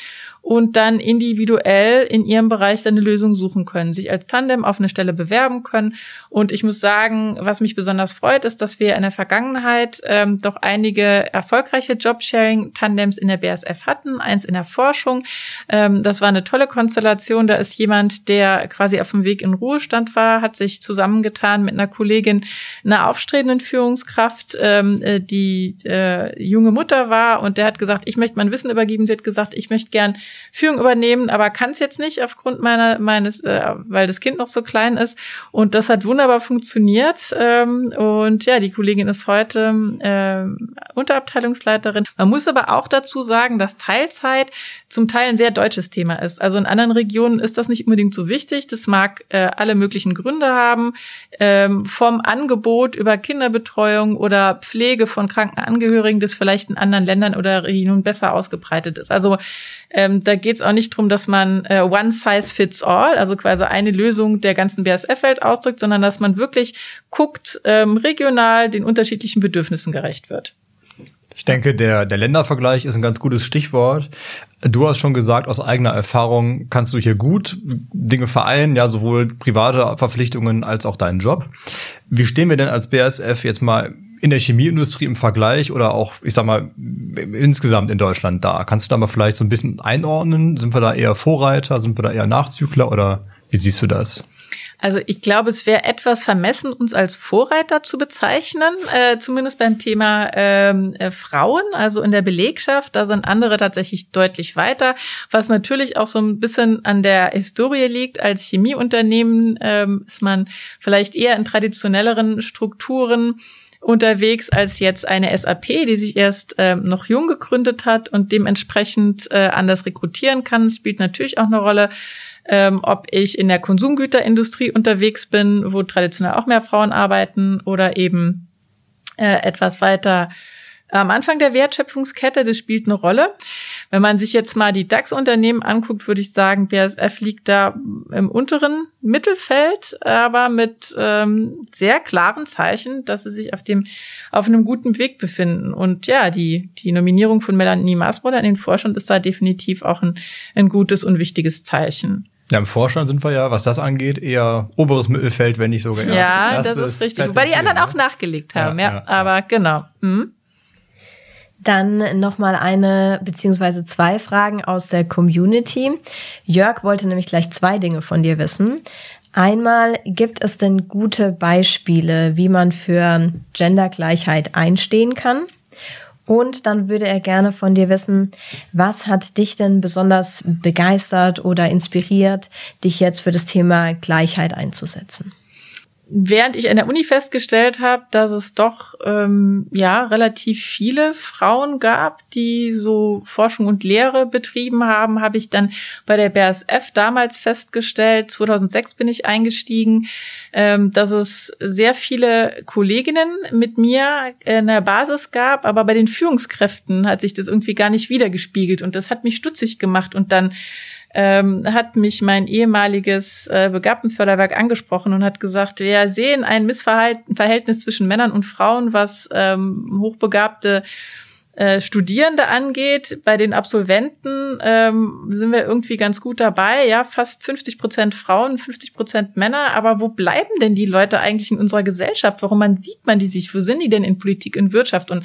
und dann individuell in ihrem Bereich dann eine Lösung suchen können, sich als Tandem auf eine Stelle bewerben können. Und ich muss sagen, was mich besonders freut, ist, dass wir in der Vergangenheit ähm, doch einige erfolgreiche Jobsharing-Tandems in der BSF hatten, eins in der Forschung. Ähm, das war eine tolle Konstellation. Da ist jemand, der quasi auf dem Weg in Ruhestand war, hat sich zusammengetan mit einer Kollegin, einer aufstrebenden Führungskraft, ähm, äh, die äh, junge Mutter war und der hat gesagt, ich möchte mein Wissen übergeben. Sie hat gesagt, ich möchte gern Führung übernehmen, aber kann es jetzt nicht aufgrund meiner meines, äh, weil das Kind noch so klein ist. Und das hat wunderbar funktioniert. Ähm, und ja, die Kollegin ist heute äh, Unterabteilungsleiterin. Man muss aber auch dazu sagen, dass Teilzeit zum Teil ein sehr deutsches Thema ist. Also in anderen Regionen ist das nicht unbedingt so wichtig. Das mag äh, alle möglichen Gründe haben, ähm, vom Angebot über Kinderbetreuung oder Pflege von kranken Angehörigen, das vielleicht in anderen Ländern oder Regionen besser ausgebreitet ist. Also ähm, da geht es auch nicht drum, dass man äh, one size fits all, also quasi eine Lösung der ganzen BSF-Welt ausdrückt, sondern dass man wirklich guckt, ähm, regional den unterschiedlichen Bedürfnissen gerecht wird. Ich denke, der, der Ländervergleich ist ein ganz gutes Stichwort. Du hast schon gesagt, aus eigener Erfahrung kannst du hier gut Dinge vereinen, ja, sowohl private Verpflichtungen als auch deinen Job. Wie stehen wir denn als BSF jetzt mal in der Chemieindustrie im Vergleich oder auch, ich sag mal, insgesamt in Deutschland da? Kannst du da mal vielleicht so ein bisschen einordnen? Sind wir da eher Vorreiter? Sind wir da eher Nachzügler oder wie siehst du das? Also ich glaube, es wäre etwas vermessen, uns als Vorreiter zu bezeichnen, äh, zumindest beim Thema ähm, äh, Frauen, also in der Belegschaft. Da sind andere tatsächlich deutlich weiter, was natürlich auch so ein bisschen an der Historie liegt. Als Chemieunternehmen ähm, ist man vielleicht eher in traditionelleren Strukturen unterwegs als jetzt eine SAP, die sich erst ähm, noch jung gegründet hat und dementsprechend äh, anders rekrutieren kann. Es spielt natürlich auch eine Rolle, ähm, ob ich in der Konsumgüterindustrie unterwegs bin, wo traditionell auch mehr Frauen arbeiten oder eben äh, etwas weiter am Anfang der Wertschöpfungskette, das spielt eine Rolle. Wenn man sich jetzt mal die DAX-Unternehmen anguckt, würde ich sagen, BASF liegt da im unteren Mittelfeld, aber mit ähm, sehr klaren Zeichen, dass sie sich auf dem auf einem guten Weg befinden. Und ja, die die Nominierung von Melanie Maasbroder in den Vorstand ist da definitiv auch ein, ein gutes und wichtiges Zeichen. Ja, im Vorstand sind wir ja, was das angeht, eher oberes Mittelfeld, wenn nicht sogar erstes. Ja, das ist richtig. Wobei die anderen ne? auch nachgelegt haben, ja. ja, ja. Aber genau. Hm. Dann nochmal eine beziehungsweise zwei Fragen aus der Community. Jörg wollte nämlich gleich zwei Dinge von dir wissen. Einmal, gibt es denn gute Beispiele, wie man für Gendergleichheit einstehen kann? Und dann würde er gerne von dir wissen, was hat dich denn besonders begeistert oder inspiriert, dich jetzt für das Thema Gleichheit einzusetzen? Während ich an der Uni festgestellt habe, dass es doch ähm, ja relativ viele Frauen gab, die so Forschung und Lehre betrieben haben, habe ich dann bei der BASF damals festgestellt. 2006 bin ich eingestiegen, ähm, dass es sehr viele Kolleginnen mit mir in der Basis gab, aber bei den Führungskräften hat sich das irgendwie gar nicht wiedergespiegelt und das hat mich stutzig gemacht und dann ähm, hat mich mein ehemaliges äh, Begabtenförderwerk angesprochen und hat gesagt, wir sehen ein Missverhältnis zwischen Männern und Frauen, was ähm, hochbegabte äh, Studierende angeht, bei den Absolventen ähm, sind wir irgendwie ganz gut dabei. Ja, fast 50 Prozent Frauen, 50 Prozent Männer. Aber wo bleiben denn die Leute eigentlich in unserer Gesellschaft? Warum man sieht man die sich? Wo sind die denn in Politik, in Wirtschaft? Und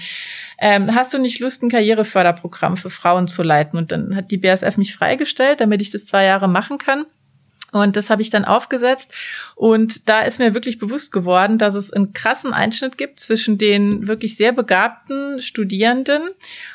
ähm, hast du nicht Lust, ein Karriereförderprogramm für Frauen zu leiten? Und dann hat die BSF mich freigestellt, damit ich das zwei Jahre machen kann. Und das habe ich dann aufgesetzt. Und da ist mir wirklich bewusst geworden, dass es einen krassen Einschnitt gibt zwischen den wirklich sehr begabten Studierenden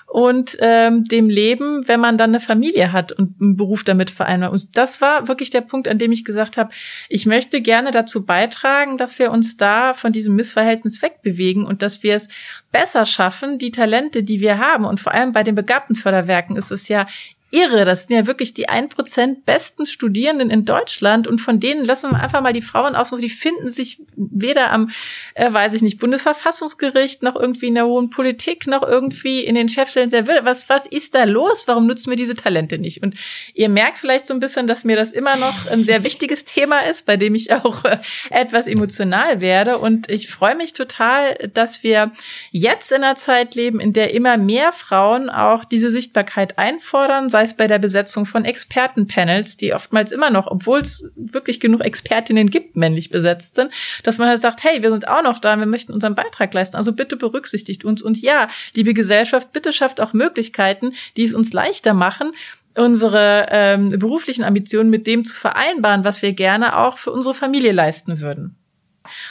und ähm, dem Leben, wenn man dann eine Familie hat und einen Beruf damit vereinbart. Und das war wirklich der Punkt, an dem ich gesagt habe, ich möchte gerne dazu beitragen, dass wir uns da von diesem Missverhältnis wegbewegen und dass wir es besser schaffen, die Talente, die wir haben. Und vor allem bei den begabten Förderwerken ist es ja irre. Das sind ja wirklich die ein Prozent besten Studierenden in Deutschland und von denen lassen wir einfach mal die Frauen aussuchen. Die finden sich weder am, äh, weiß ich nicht, Bundesverfassungsgericht noch irgendwie in der hohen Politik noch irgendwie in den Chefstellen der Wirtschaft. Was, was ist da los? Warum nutzen wir diese Talente nicht? Und ihr merkt vielleicht so ein bisschen, dass mir das immer noch ein sehr wichtiges Thema ist, bei dem ich auch äh, etwas emotional werde. Und ich freue mich total, dass wir jetzt in einer Zeit leben, in der immer mehr Frauen auch diese Sichtbarkeit einfordern, sei es bei der Besetzung von Expertenpanels, die oftmals immer noch, obwohl es wirklich genug Expertinnen gibt, männlich besetzt sind, dass man halt sagt, hey, wir sind auch noch da, wir möchten unseren Beitrag leisten. Also bitte berücksichtigt uns. Und ja, liebe Gesellschaft, bitte schafft auch Möglichkeiten, die es uns leichter machen, unsere ähm, beruflichen Ambitionen mit dem zu vereinbaren, was wir gerne auch für unsere Familie leisten würden.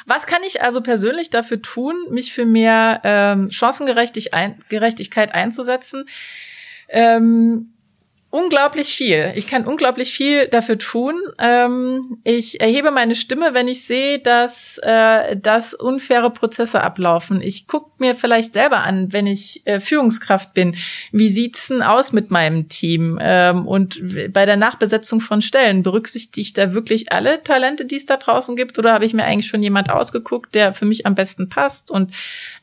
Was kann ich also persönlich dafür tun, mich für mehr ähm, Chancengerechtigkeit einzusetzen? Ähm, unglaublich viel. Ich kann unglaublich viel dafür tun. Ähm, ich erhebe meine Stimme, wenn ich sehe, dass, äh, dass unfaire Prozesse ablaufen. Ich gucke mir vielleicht selber an, wenn ich äh, Führungskraft bin. Wie sieht's denn aus mit meinem Team? Ähm, und bei der Nachbesetzung von Stellen berücksichtige ich da wirklich alle Talente, die es da draußen gibt, oder habe ich mir eigentlich schon jemand ausgeguckt, der für mich am besten passt? Und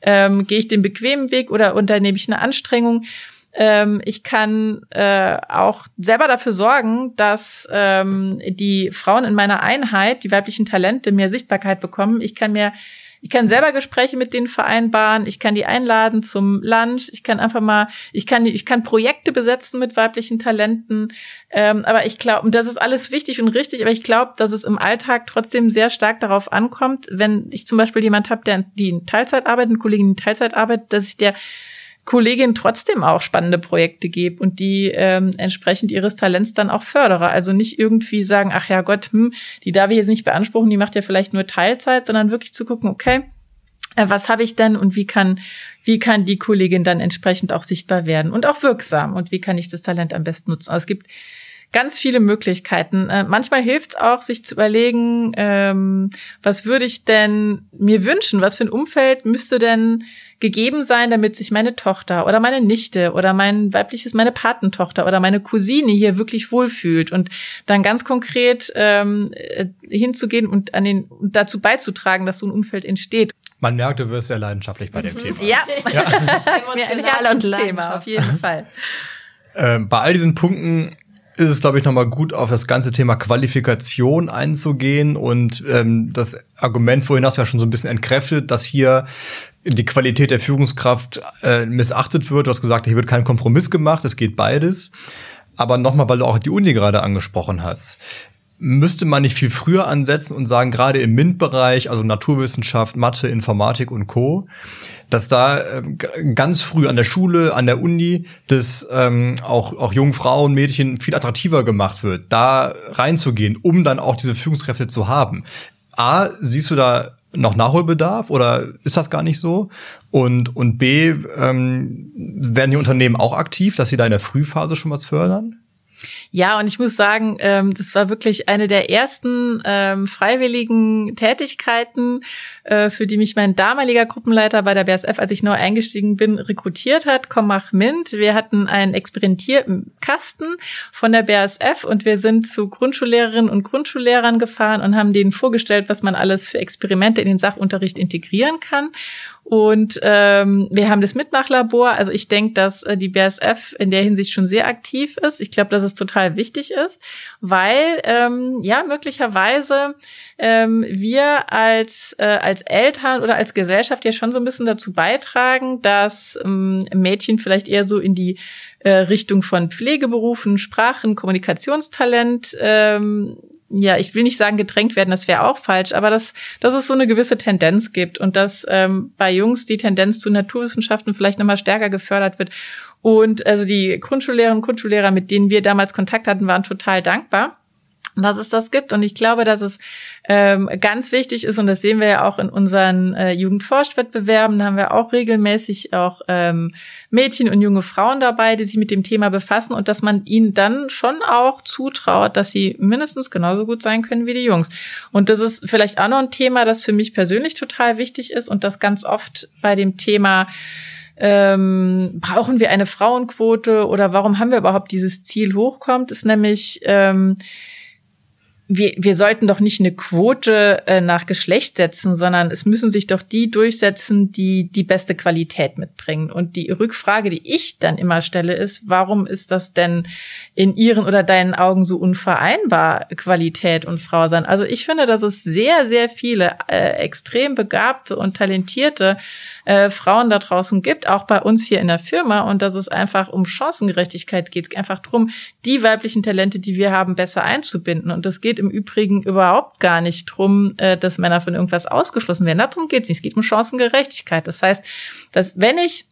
ähm, gehe ich den bequemen Weg oder unternehme ich eine Anstrengung? Ähm, ich kann äh, auch selber dafür sorgen, dass ähm, die Frauen in meiner Einheit, die weiblichen Talente, mehr Sichtbarkeit bekommen. Ich kann mir ich kann selber Gespräche mit denen vereinbaren, ich kann die einladen zum Lunch, ich kann einfach mal, ich kann ich kann Projekte besetzen mit weiblichen Talenten, ähm, aber ich glaube, und das ist alles wichtig und richtig, aber ich glaube, dass es im Alltag trotzdem sehr stark darauf ankommt, wenn ich zum Beispiel jemand habe, der die in Teilzeit arbeitet, eine Kollegin, in Teilzeit arbeitet, dass ich der Kollegin trotzdem auch spannende Projekte gebe und die ähm, entsprechend ihres Talents dann auch fördere. Also nicht irgendwie sagen, ach ja Gott, hm, die darf ich jetzt nicht beanspruchen, die macht ja vielleicht nur Teilzeit, sondern wirklich zu gucken, okay, äh, was habe ich denn und wie kann wie kann die Kollegin dann entsprechend auch sichtbar werden und auch wirksam und wie kann ich das Talent am besten nutzen. Also es gibt ganz viele Möglichkeiten. Äh, manchmal hilft es auch, sich zu überlegen, ähm, was würde ich denn mir wünschen, was für ein Umfeld müsste denn gegeben sein, damit sich meine Tochter oder meine Nichte oder mein weibliches, meine Patentochter oder meine Cousine hier wirklich wohlfühlt und dann ganz konkret ähm, äh, hinzugehen und an den dazu beizutragen, dass so ein Umfeld entsteht. Man merkt, du wirst sehr leidenschaftlich bei dem mhm. Thema. Ja, ja. emotional und Thema auf jeden Fall. Ähm, bei all diesen Punkten ist es, glaube ich, nochmal gut, auf das ganze Thema Qualifikation einzugehen. Und ähm, das Argument vorhin hast du ja schon so ein bisschen entkräftet, dass hier die Qualität der Führungskraft äh, missachtet wird. Du hast gesagt, hier wird kein Kompromiss gemacht, es geht beides. Aber nochmal, weil du auch die Uni gerade angesprochen hast. Müsste man nicht viel früher ansetzen und sagen, gerade im MINT-Bereich, also Naturwissenschaft, Mathe, Informatik und Co., dass da äh, ganz früh an der Schule, an der Uni, das ähm, auch, auch jungen Frauen, Mädchen viel attraktiver gemacht wird, da reinzugehen, um dann auch diese Führungskräfte zu haben. A, siehst du da noch Nachholbedarf oder ist das gar nicht so? Und, und B, ähm, werden die Unternehmen auch aktiv, dass sie da in der Frühphase schon was fördern? Ja, und ich muss sagen, ähm, das war wirklich eine der ersten ähm, freiwilligen Tätigkeiten, äh, für die mich mein damaliger Gruppenleiter bei der BSF, als ich neu eingestiegen bin, rekrutiert hat. Komm, mach Mint. Wir hatten einen Experimentierkasten von der BSF und wir sind zu Grundschullehrerinnen und Grundschullehrern gefahren und haben denen vorgestellt, was man alles für Experimente in den Sachunterricht integrieren kann. Und ähm, wir haben das Mitmachlabor. Also ich denke, dass äh, die BSF in der Hinsicht schon sehr aktiv ist. Ich glaube, dass es total wichtig ist, weil ähm, ja möglicherweise ähm, wir als äh, als Eltern oder als Gesellschaft ja schon so ein bisschen dazu beitragen, dass ähm, Mädchen vielleicht eher so in die äh, Richtung von Pflegeberufen, Sprachen, Kommunikationstalent ähm, ja, ich will nicht sagen gedrängt werden, das wäre auch falsch, aber dass, dass es so eine gewisse Tendenz gibt und dass ähm, bei Jungs die Tendenz zu Naturwissenschaften vielleicht nochmal stärker gefördert wird. Und also die Grundschullehrerinnen und Grundschullehrer, mit denen wir damals Kontakt hatten, waren total dankbar dass es das gibt. Und ich glaube, dass es ähm, ganz wichtig ist, und das sehen wir ja auch in unseren äh, Jugendforschwettbewerben, da haben wir auch regelmäßig auch ähm, Mädchen und junge Frauen dabei, die sich mit dem Thema befassen und dass man ihnen dann schon auch zutraut, dass sie mindestens genauso gut sein können wie die Jungs. Und das ist vielleicht auch noch ein Thema, das für mich persönlich total wichtig ist und das ganz oft bei dem Thema ähm, brauchen wir eine Frauenquote oder warum haben wir überhaupt dieses Ziel hochkommt, ist nämlich ähm, wir, wir sollten doch nicht eine Quote äh, nach Geschlecht setzen, sondern es müssen sich doch die durchsetzen, die die beste Qualität mitbringen. Und die Rückfrage, die ich dann immer stelle, ist, warum ist das denn in Ihren oder deinen Augen so unvereinbar, Qualität und Frau sein? Also ich finde, dass es sehr, sehr viele äh, extrem begabte und talentierte äh, Frauen da draußen gibt, auch bei uns hier in der Firma und dass es einfach um Chancengerechtigkeit geht. Es geht einfach drum, die weiblichen Talente, die wir haben, besser einzubinden. Und es geht im Übrigen überhaupt gar nicht drum, äh, dass Männer von irgendwas ausgeschlossen werden. Darum geht es nicht. Es geht um Chancengerechtigkeit. Das heißt, dass wenn ich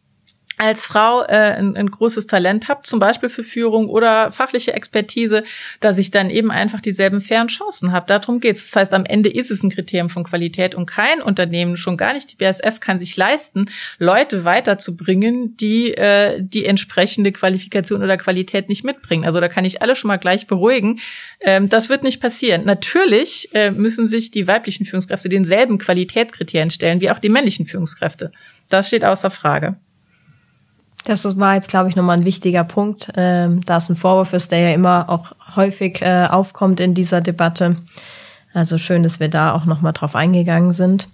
als Frau äh, ein, ein großes Talent habe, zum Beispiel für Führung oder fachliche Expertise, dass ich dann eben einfach dieselben fairen Chancen habe. Darum geht's. Das heißt, am Ende ist es ein Kriterium von Qualität und kein Unternehmen, schon gar nicht die BSF, kann sich leisten, Leute weiterzubringen, die äh, die entsprechende Qualifikation oder Qualität nicht mitbringen. Also da kann ich alle schon mal gleich beruhigen. Ähm, das wird nicht passieren. Natürlich äh, müssen sich die weiblichen Führungskräfte denselben Qualitätskriterien stellen wie auch die männlichen Führungskräfte. Das steht außer Frage. Das war jetzt, glaube ich, nochmal ein wichtiger Punkt, ähm, da es ein Vorwurf ist, der ja immer auch häufig äh, aufkommt in dieser Debatte. Also schön, dass wir da auch nochmal drauf eingegangen sind.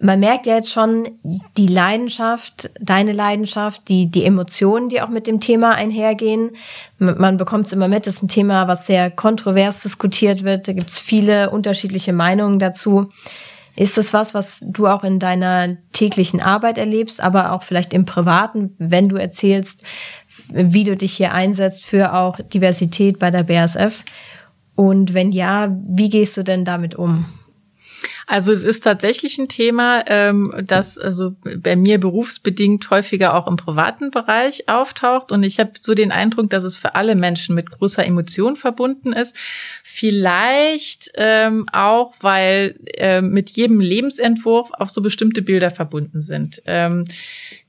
Man merkt ja jetzt schon die Leidenschaft, deine Leidenschaft, die, die Emotionen, die auch mit dem Thema einhergehen. Man bekommt es immer mit, das ist ein Thema, was sehr kontrovers diskutiert wird. Da gibt es viele unterschiedliche Meinungen dazu. Ist das was, was du auch in deiner täglichen Arbeit erlebst, aber auch vielleicht im Privaten, wenn du erzählst, wie du dich hier einsetzt für auch Diversität bei der BASF? Und wenn ja, wie gehst du denn damit um? Also es ist tatsächlich ein Thema, ähm, das also bei mir berufsbedingt häufiger auch im privaten Bereich auftaucht. Und ich habe so den Eindruck, dass es für alle Menschen mit großer Emotion verbunden ist. Vielleicht ähm, auch, weil äh, mit jedem Lebensentwurf auch so bestimmte Bilder verbunden sind. Ähm,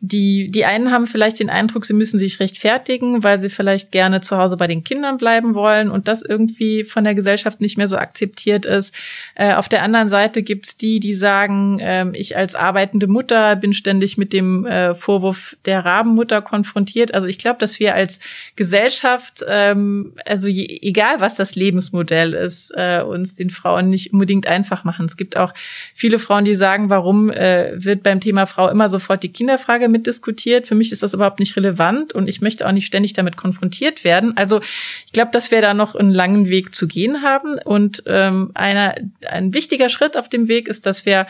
die, die einen haben vielleicht den Eindruck, sie müssen sich rechtfertigen, weil sie vielleicht gerne zu Hause bei den Kindern bleiben wollen und das irgendwie von der Gesellschaft nicht mehr so akzeptiert ist. Äh, auf der anderen Seite gibt's die, die sagen, äh, ich als arbeitende Mutter bin ständig mit dem äh, Vorwurf der Rabenmutter konfrontiert. Also ich glaube, dass wir als Gesellschaft, ähm, also je, egal was das Lebensmodell ist, äh, uns den Frauen nicht unbedingt einfach machen. Es gibt auch viele Frauen, die sagen, warum äh, wird beim Thema Frau immer sofort die Kinderfrage mitdiskutiert. Für mich ist das überhaupt nicht relevant und ich möchte auch nicht ständig damit konfrontiert werden. Also ich glaube, dass wir da noch einen langen Weg zu gehen haben. Und ähm, einer, ein wichtiger Schritt auf dem Weg ist, dass wir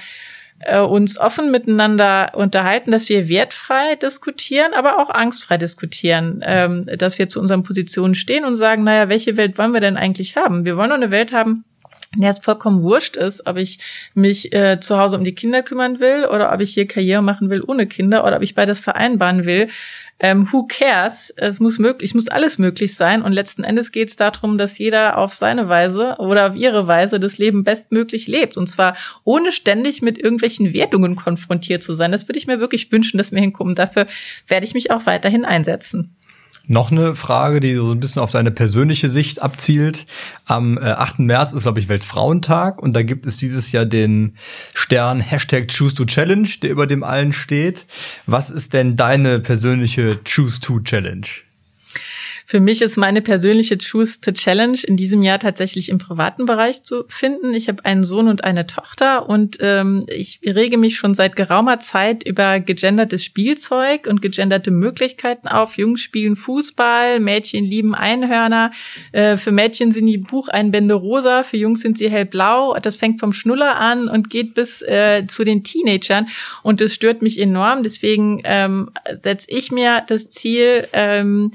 äh, uns offen miteinander unterhalten, dass wir wertfrei diskutieren, aber auch angstfrei diskutieren, ähm, dass wir zu unseren Positionen stehen und sagen, naja, welche Welt wollen wir denn eigentlich haben? Wir wollen doch eine Welt haben, der es vollkommen wurscht ist, ob ich mich äh, zu Hause um die Kinder kümmern will oder ob ich hier Karriere machen will ohne Kinder oder ob ich beides vereinbaren will. Ähm, who cares? Es muss möglich, es muss alles möglich sein. Und letzten Endes geht es darum, dass jeder auf seine Weise oder auf ihre Weise das Leben bestmöglich lebt. Und zwar ohne ständig mit irgendwelchen Wertungen konfrontiert zu sein. Das würde ich mir wirklich wünschen, dass wir hinkommen. Dafür werde ich mich auch weiterhin einsetzen. Noch eine Frage, die so ein bisschen auf deine persönliche Sicht abzielt. Am äh, 8. März ist, glaube ich, Weltfrauentag und da gibt es dieses Jahr den Stern Hashtag Choose to Challenge, der über dem allen steht. Was ist denn deine persönliche Choose to Challenge? Für mich ist meine persönliche Choose to Challenge in diesem Jahr tatsächlich im privaten Bereich zu finden. Ich habe einen Sohn und eine Tochter und ähm, ich rege mich schon seit geraumer Zeit über gegendertes Spielzeug und gegenderte Möglichkeiten auf. Jungs spielen Fußball, Mädchen lieben Einhörner. Äh, für Mädchen sind die Bucheinbände rosa, für Jungs sind sie hellblau. Das fängt vom Schnuller an und geht bis äh, zu den Teenagern und das stört mich enorm. Deswegen ähm, setze ich mir das Ziel, ähm,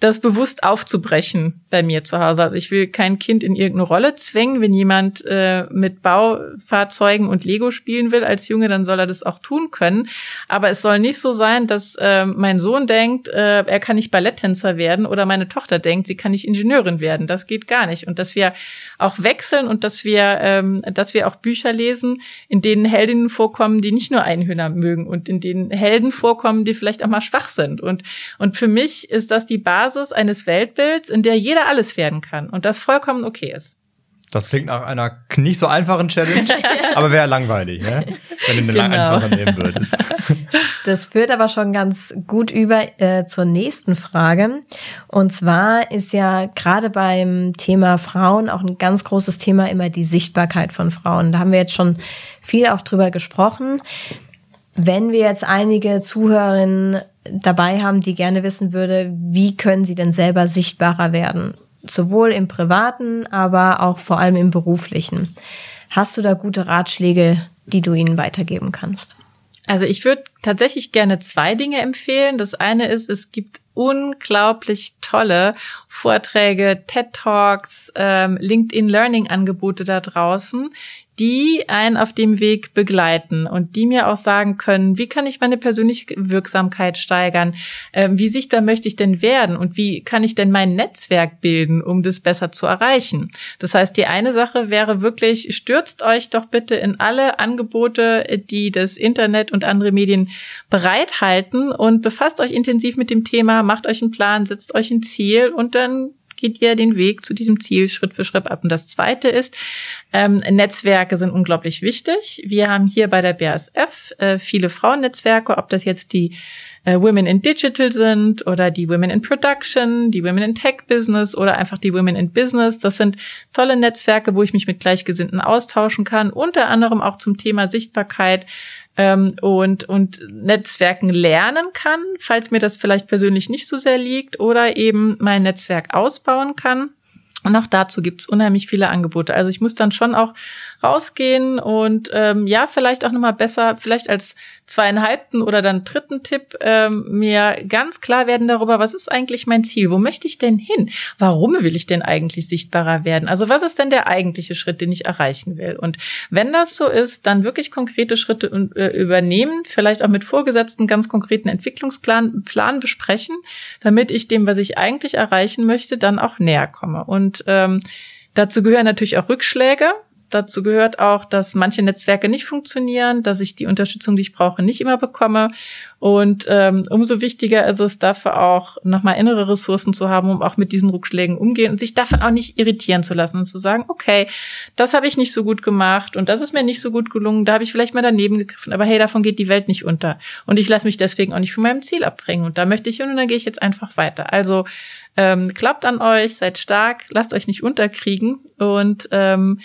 das bewusst aufzubrechen bei mir zu Hause. Also ich will kein Kind in irgendeine Rolle zwängen. Wenn jemand äh, mit Baufahrzeugen und Lego spielen will als Junge, dann soll er das auch tun können. Aber es soll nicht so sein, dass äh, mein Sohn denkt, äh, er kann nicht Balletttänzer werden oder meine Tochter denkt, sie kann nicht Ingenieurin werden. Das geht gar nicht. Und dass wir auch wechseln und dass wir, ähm, dass wir auch Bücher lesen, in denen Heldinnen vorkommen, die nicht nur Einhörner mögen und in denen Helden vorkommen, die vielleicht auch mal schwach sind. Und, und für mich ist das die Basis eines Weltbilds, in der jeder alles werden kann und das vollkommen okay ist. Das klingt nach einer nicht so einfachen Challenge, aber wäre langweilig, ne? wenn du eine Genau. lang einfache nehmen würdest. Das führt aber schon ganz gut über äh, zur nächsten Frage. Und zwar ist ja gerade beim Thema Frauen auch ein ganz großes Thema immer die Sichtbarkeit von Frauen. Da haben wir jetzt schon viel auch drüber gesprochen. Wenn wir jetzt einige Zuhörerinnen dabei haben, die gerne wissen würde, wie können sie denn selber sichtbarer werden? Sowohl im privaten, aber auch vor allem im beruflichen. Hast du da gute Ratschläge, die du ihnen weitergeben kannst? Also ich würde tatsächlich gerne zwei Dinge empfehlen. Das eine ist, es gibt unglaublich tolle Vorträge, TED Talks, ähm, LinkedIn Learning Angebote da draußen, die einen auf dem Weg begleiten und die mir auch sagen können, wie kann ich meine persönliche Wirksamkeit steigern, ähm, wie sichtbar möchte ich denn werden und wie kann ich denn mein Netzwerk bilden, um das besser zu erreichen. Das heißt, die eine Sache wäre wirklich, stürzt euch doch bitte in alle Angebote, die das Internet und andere Medien bereithalten und befasst euch intensiv mit dem Thema, macht euch einen Plan, setzt euch ein Ziel und dann geht ihr den Weg zu diesem Ziel Schritt für Schritt ab. Und das Zweite ist, ähm, Netzwerke sind unglaublich wichtig. Wir haben hier bei der BASF äh, viele Frauennetzwerke, ob das jetzt die äh, Women in Digital sind oder die Women in Production, die Women in Tech Business oder einfach die Women in Business. Das sind tolle Netzwerke, wo ich mich mit Gleichgesinnten austauschen kann, unter anderem auch zum Thema Sichtbarkeit ähm, und, und Netzwerken lernen kann, falls mir das vielleicht persönlich nicht so sehr liegt oder eben mein Netzwerk ausbauen kann. Und auch dazu gibt's unheimlich viele Angebote. Also ich muss dann schon auch rausgehen und ähm, ja, vielleicht auch nochmal besser, vielleicht als zweieinhalbten oder dann dritten Tipp, ähm, mir ganz klar werden darüber, was ist eigentlich mein Ziel? Wo möchte ich denn hin? Warum will ich denn eigentlich sichtbarer werden? Also was ist denn der eigentliche Schritt, den ich erreichen will? Und wenn das so ist, dann wirklich konkrete Schritte äh, übernehmen, vielleicht auch mit Vorgesetzten ganz konkreten Entwicklungsplan Plan besprechen, damit ich dem, was ich eigentlich erreichen möchte, dann auch näher komme. Und ähm, dazu gehören natürlich auch Rückschläge. Dazu gehört auch, dass manche Netzwerke nicht funktionieren, dass ich die Unterstützung, die ich brauche, nicht immer bekomme. Und ähm, umso wichtiger ist es dafür auch, nochmal innere Ressourcen zu haben, um auch mit diesen Rückschlägen umgehen und sich davon auch nicht irritieren zu lassen und zu sagen, okay, das habe ich nicht so gut gemacht und das ist mir nicht so gut gelungen, da habe ich vielleicht mal daneben gegriffen, aber hey, davon geht die Welt nicht unter. Und ich lasse mich deswegen auch nicht von meinem Ziel abbringen. Und da möchte ich hin und dann gehe ich jetzt einfach weiter. Also ähm, klappt an euch, seid stark, lasst euch nicht unterkriegen und ähm,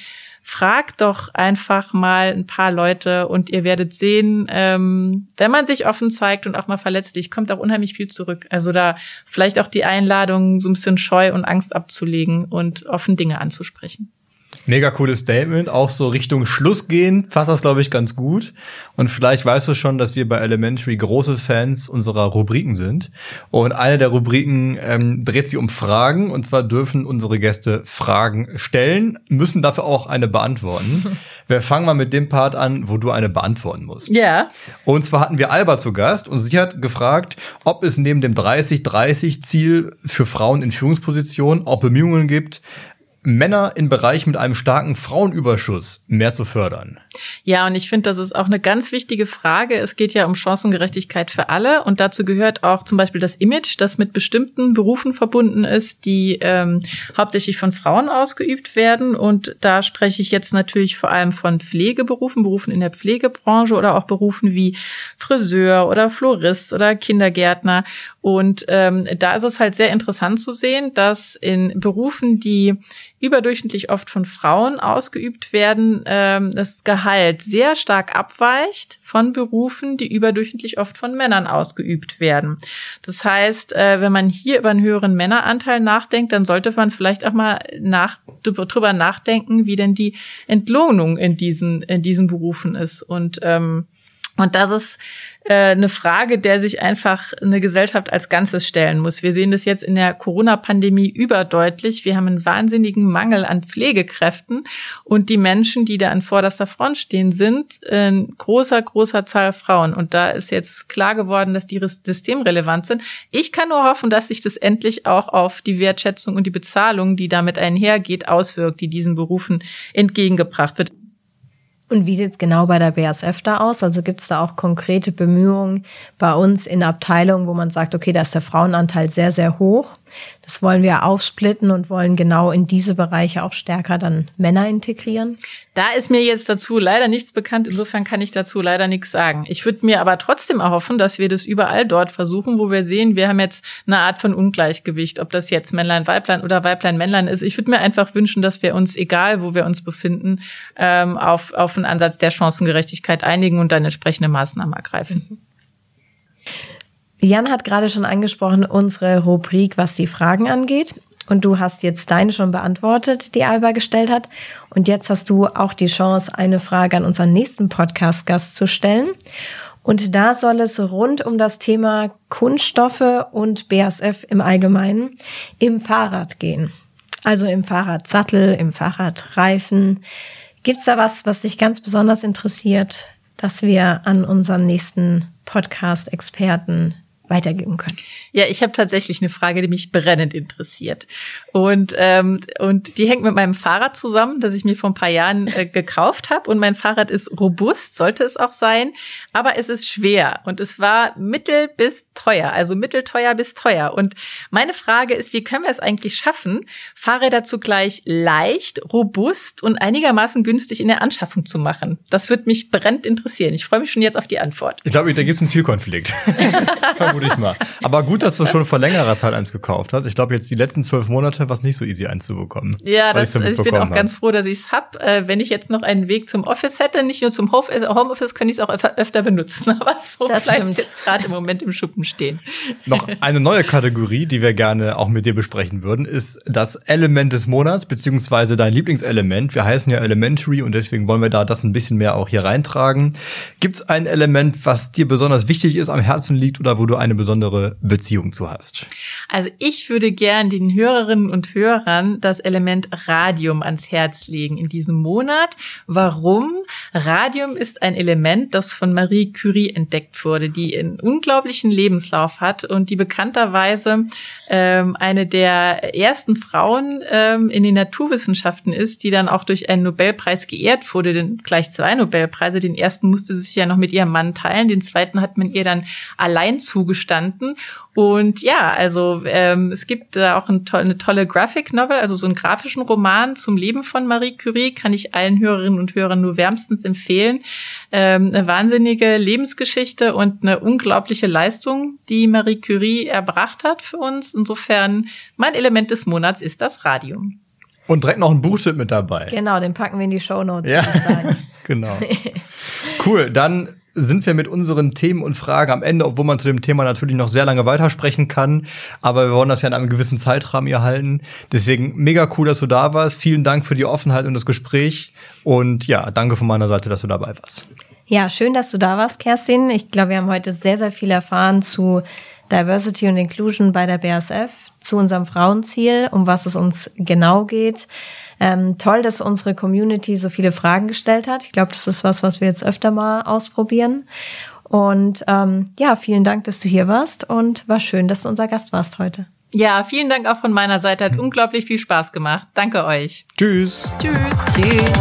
fragt doch einfach mal ein paar Leute und ihr werdet sehen, ähm, wenn man sich offen zeigt und auch mal verletzlich, kommt auch unheimlich viel zurück. Also da vielleicht auch die Einladung, so ein bisschen Scheu und Angst abzulegen und offen Dinge anzusprechen. Mega cooles Statement, auch so Richtung Schluss gehen, fasst das, glaube ich, ganz gut. Und vielleicht weißt du schon, dass wir bei Elementary große Fans unserer Rubriken sind. Und eine der Rubriken ähm, dreht sich um Fragen. Und zwar dürfen unsere Gäste Fragen stellen, müssen dafür auch eine beantworten. wir fangen mal mit dem Part an, wo du eine beantworten musst. Ja. Und zwar hatten wir Alba zu Gast und sie hat gefragt, ob es neben dem 30-30-Ziel für Frauen in Führungspositionen auch Bemühungen gibt, Männer in Bereichen mit einem starken Frauenüberschuss mehr zu fördern. Ja, und ich finde, das ist auch eine ganz wichtige Frage. Es geht ja um Chancengerechtigkeit für alle und dazu gehört auch zum Beispiel das Image, das mit bestimmten Berufen verbunden ist, die ähm, hauptsächlich von Frauen ausgeübt werden. Und da spreche ich jetzt natürlich vor allem von Pflegeberufen, Berufen in der Pflegebranche oder auch Berufen wie Friseur oder Florist oder Kindergärtner. Und ähm, da ist es halt sehr interessant zu sehen, dass in Berufen, die überdurchschnittlich oft von Frauen ausgeübt werden, ähm, das Gehalt sehr stark abweicht von Berufen, die überdurchschnittlich oft von Männern ausgeübt werden. Das heißt, äh, wenn man hier über einen höheren Männeranteil nachdenkt, dann sollte man vielleicht auch mal nach, drüber nachdenken, wie denn die Entlohnung in diesen, in diesen Berufen ist. Und ähm, und das ist äh, eine Frage, der sich einfach eine Gesellschaft als Ganzes stellen muss. Wir sehen das jetzt in der Corona-Pandemie überdeutlich. Wir haben einen wahnsinnigen Mangel an Pflegekräften und die Menschen, die da an vorderster Front stehen, sind in großer, großer Zahl Frauen. Und da ist jetzt klar geworden, dass die systemrelevant sind. Ich kann nur hoffen, dass sich das endlich auch auf die Wertschätzung und die Bezahlung, die damit einhergeht, auswirkt, die diesen Berufen entgegengebracht wird. Und wie sieht's genau bei der BASF da aus? Also gibt's da auch konkrete Bemühungen bei uns in Abteilungen, wo man sagt, okay, da ist der Frauenanteil sehr, sehr hoch. Das wollen wir aufsplitten und wollen genau in diese Bereiche auch stärker dann Männer integrieren. Da ist mir jetzt dazu leider nichts bekannt. Insofern kann ich dazu leider nichts sagen. Ich würde mir aber trotzdem erhoffen, dass wir das überall dort versuchen, wo wir sehen, wir haben jetzt eine Art von Ungleichgewicht, ob das jetzt Männlein, Weiblein oder Weiblein, Männlein ist. Ich würde mir einfach wünschen, dass wir uns, egal wo wir uns befinden, ähm, auf, auf einen Ansatz der Chancengerechtigkeit einigen und dann entsprechende Maßnahmen ergreifen. Jan hat gerade schon angesprochen, unsere Rubrik, was die Fragen angeht. Und du hast jetzt deine schon beantwortet, die Alba gestellt hat. Und jetzt hast du auch die Chance, eine Frage an unseren nächsten Podcast-Gast zu stellen. Und da soll es rund um das Thema Kunststoffe und BASF im Allgemeinen im Fahrrad gehen. Also im Fahrradsattel, im Fahrradreifen. Gibt's da was, was dich ganz besonders interessiert, dass wir an unseren nächsten Podcast-Experten weitergeben können. Ja, ich habe tatsächlich eine Frage, die mich brennend interessiert. Und, ähm, und die hängt mit meinem Fahrrad zusammen, das ich mir vor ein paar Jahren äh, gekauft habe. Und mein Fahrrad ist robust, sollte es auch sein, aber es ist schwer. Und es war mittel bis teuer, also mittelteuer bis teuer. Und meine Frage ist, wie können wir es eigentlich schaffen, Fahrräder zugleich leicht, robust und einigermaßen günstig in der Anschaffung zu machen? Das wird mich brennend interessieren. Ich freue mich schon jetzt auf die Antwort. Ich glaube, da gibt es einen Zielkonflikt. Ich mal. Aber gut, dass du schon vor längerer Zeit eins gekauft hast. Ich glaube, jetzt die letzten zwölf Monate war es nicht so easy, eins zu bekommen. Ja, das, ich, ich bin auch hab. ganz froh, dass ich es hab. Äh, wenn ich jetzt noch einen Weg zum Office hätte, nicht nur zum Homeoffice, könnte ich es auch öfter benutzen. Aber so das bleibt stimmt. jetzt gerade im Moment im Schuppen stehen. Noch eine neue Kategorie, die wir gerne auch mit dir besprechen würden, ist das Element des Monats, beziehungsweise dein Lieblingselement. Wir heißen ja Elementary und deswegen wollen wir da das ein bisschen mehr auch hier reintragen. Gibt es ein Element, was dir besonders wichtig ist, am Herzen liegt oder wo du eine besondere Beziehung zu hast? Also ich würde gern den Hörerinnen und Hörern das Element Radium ans Herz legen in diesem Monat. Warum? Radium ist ein Element, das von Marie Curie entdeckt wurde, die einen unglaublichen Lebenslauf hat und die bekannterweise ähm, eine der ersten Frauen ähm, in den Naturwissenschaften ist, die dann auch durch einen Nobelpreis geehrt wurde, denn gleich zwei Nobelpreise. Den ersten musste sie sich ja noch mit ihrem Mann teilen, den zweiten hat man ihr dann allein zugestanden. Und ja, also ähm, es gibt da auch ein to eine tolle Graphic Novel, also so einen grafischen Roman zum Leben von Marie Curie, kann ich allen Hörerinnen und Hörern nur wärmstens empfehlen. Ähm, eine wahnsinnige Lebensgeschichte und eine unglaubliche Leistung, die Marie Curie erbracht hat für uns. Insofern mein Element des Monats ist das Radium. Und direkt noch ein Buchtipp mit dabei. Genau, den packen wir in die Show Notes. Ja, genau. Cool, dann sind wir mit unseren Themen und Fragen am Ende, obwohl man zu dem Thema natürlich noch sehr lange weitersprechen kann. Aber wir wollen das ja in einem gewissen Zeitrahmen hier halten. Deswegen mega cool, dass du da warst. Vielen Dank für die Offenheit und das Gespräch. Und ja, danke von meiner Seite, dass du dabei warst. Ja, schön, dass du da warst, Kerstin. Ich glaube, wir haben heute sehr, sehr viel erfahren zu Diversity und Inclusion bei der BASF, zu unserem Frauenziel, um was es uns genau geht. Ähm, toll, dass unsere Community so viele Fragen gestellt hat. Ich glaube, das ist was, was wir jetzt öfter mal ausprobieren. Und ähm, ja, vielen Dank, dass du hier warst und war schön, dass du unser Gast warst heute. Ja, vielen Dank auch von meiner Seite. Hat unglaublich viel Spaß gemacht. Danke euch. Tschüss. Tschüss. Tschüss.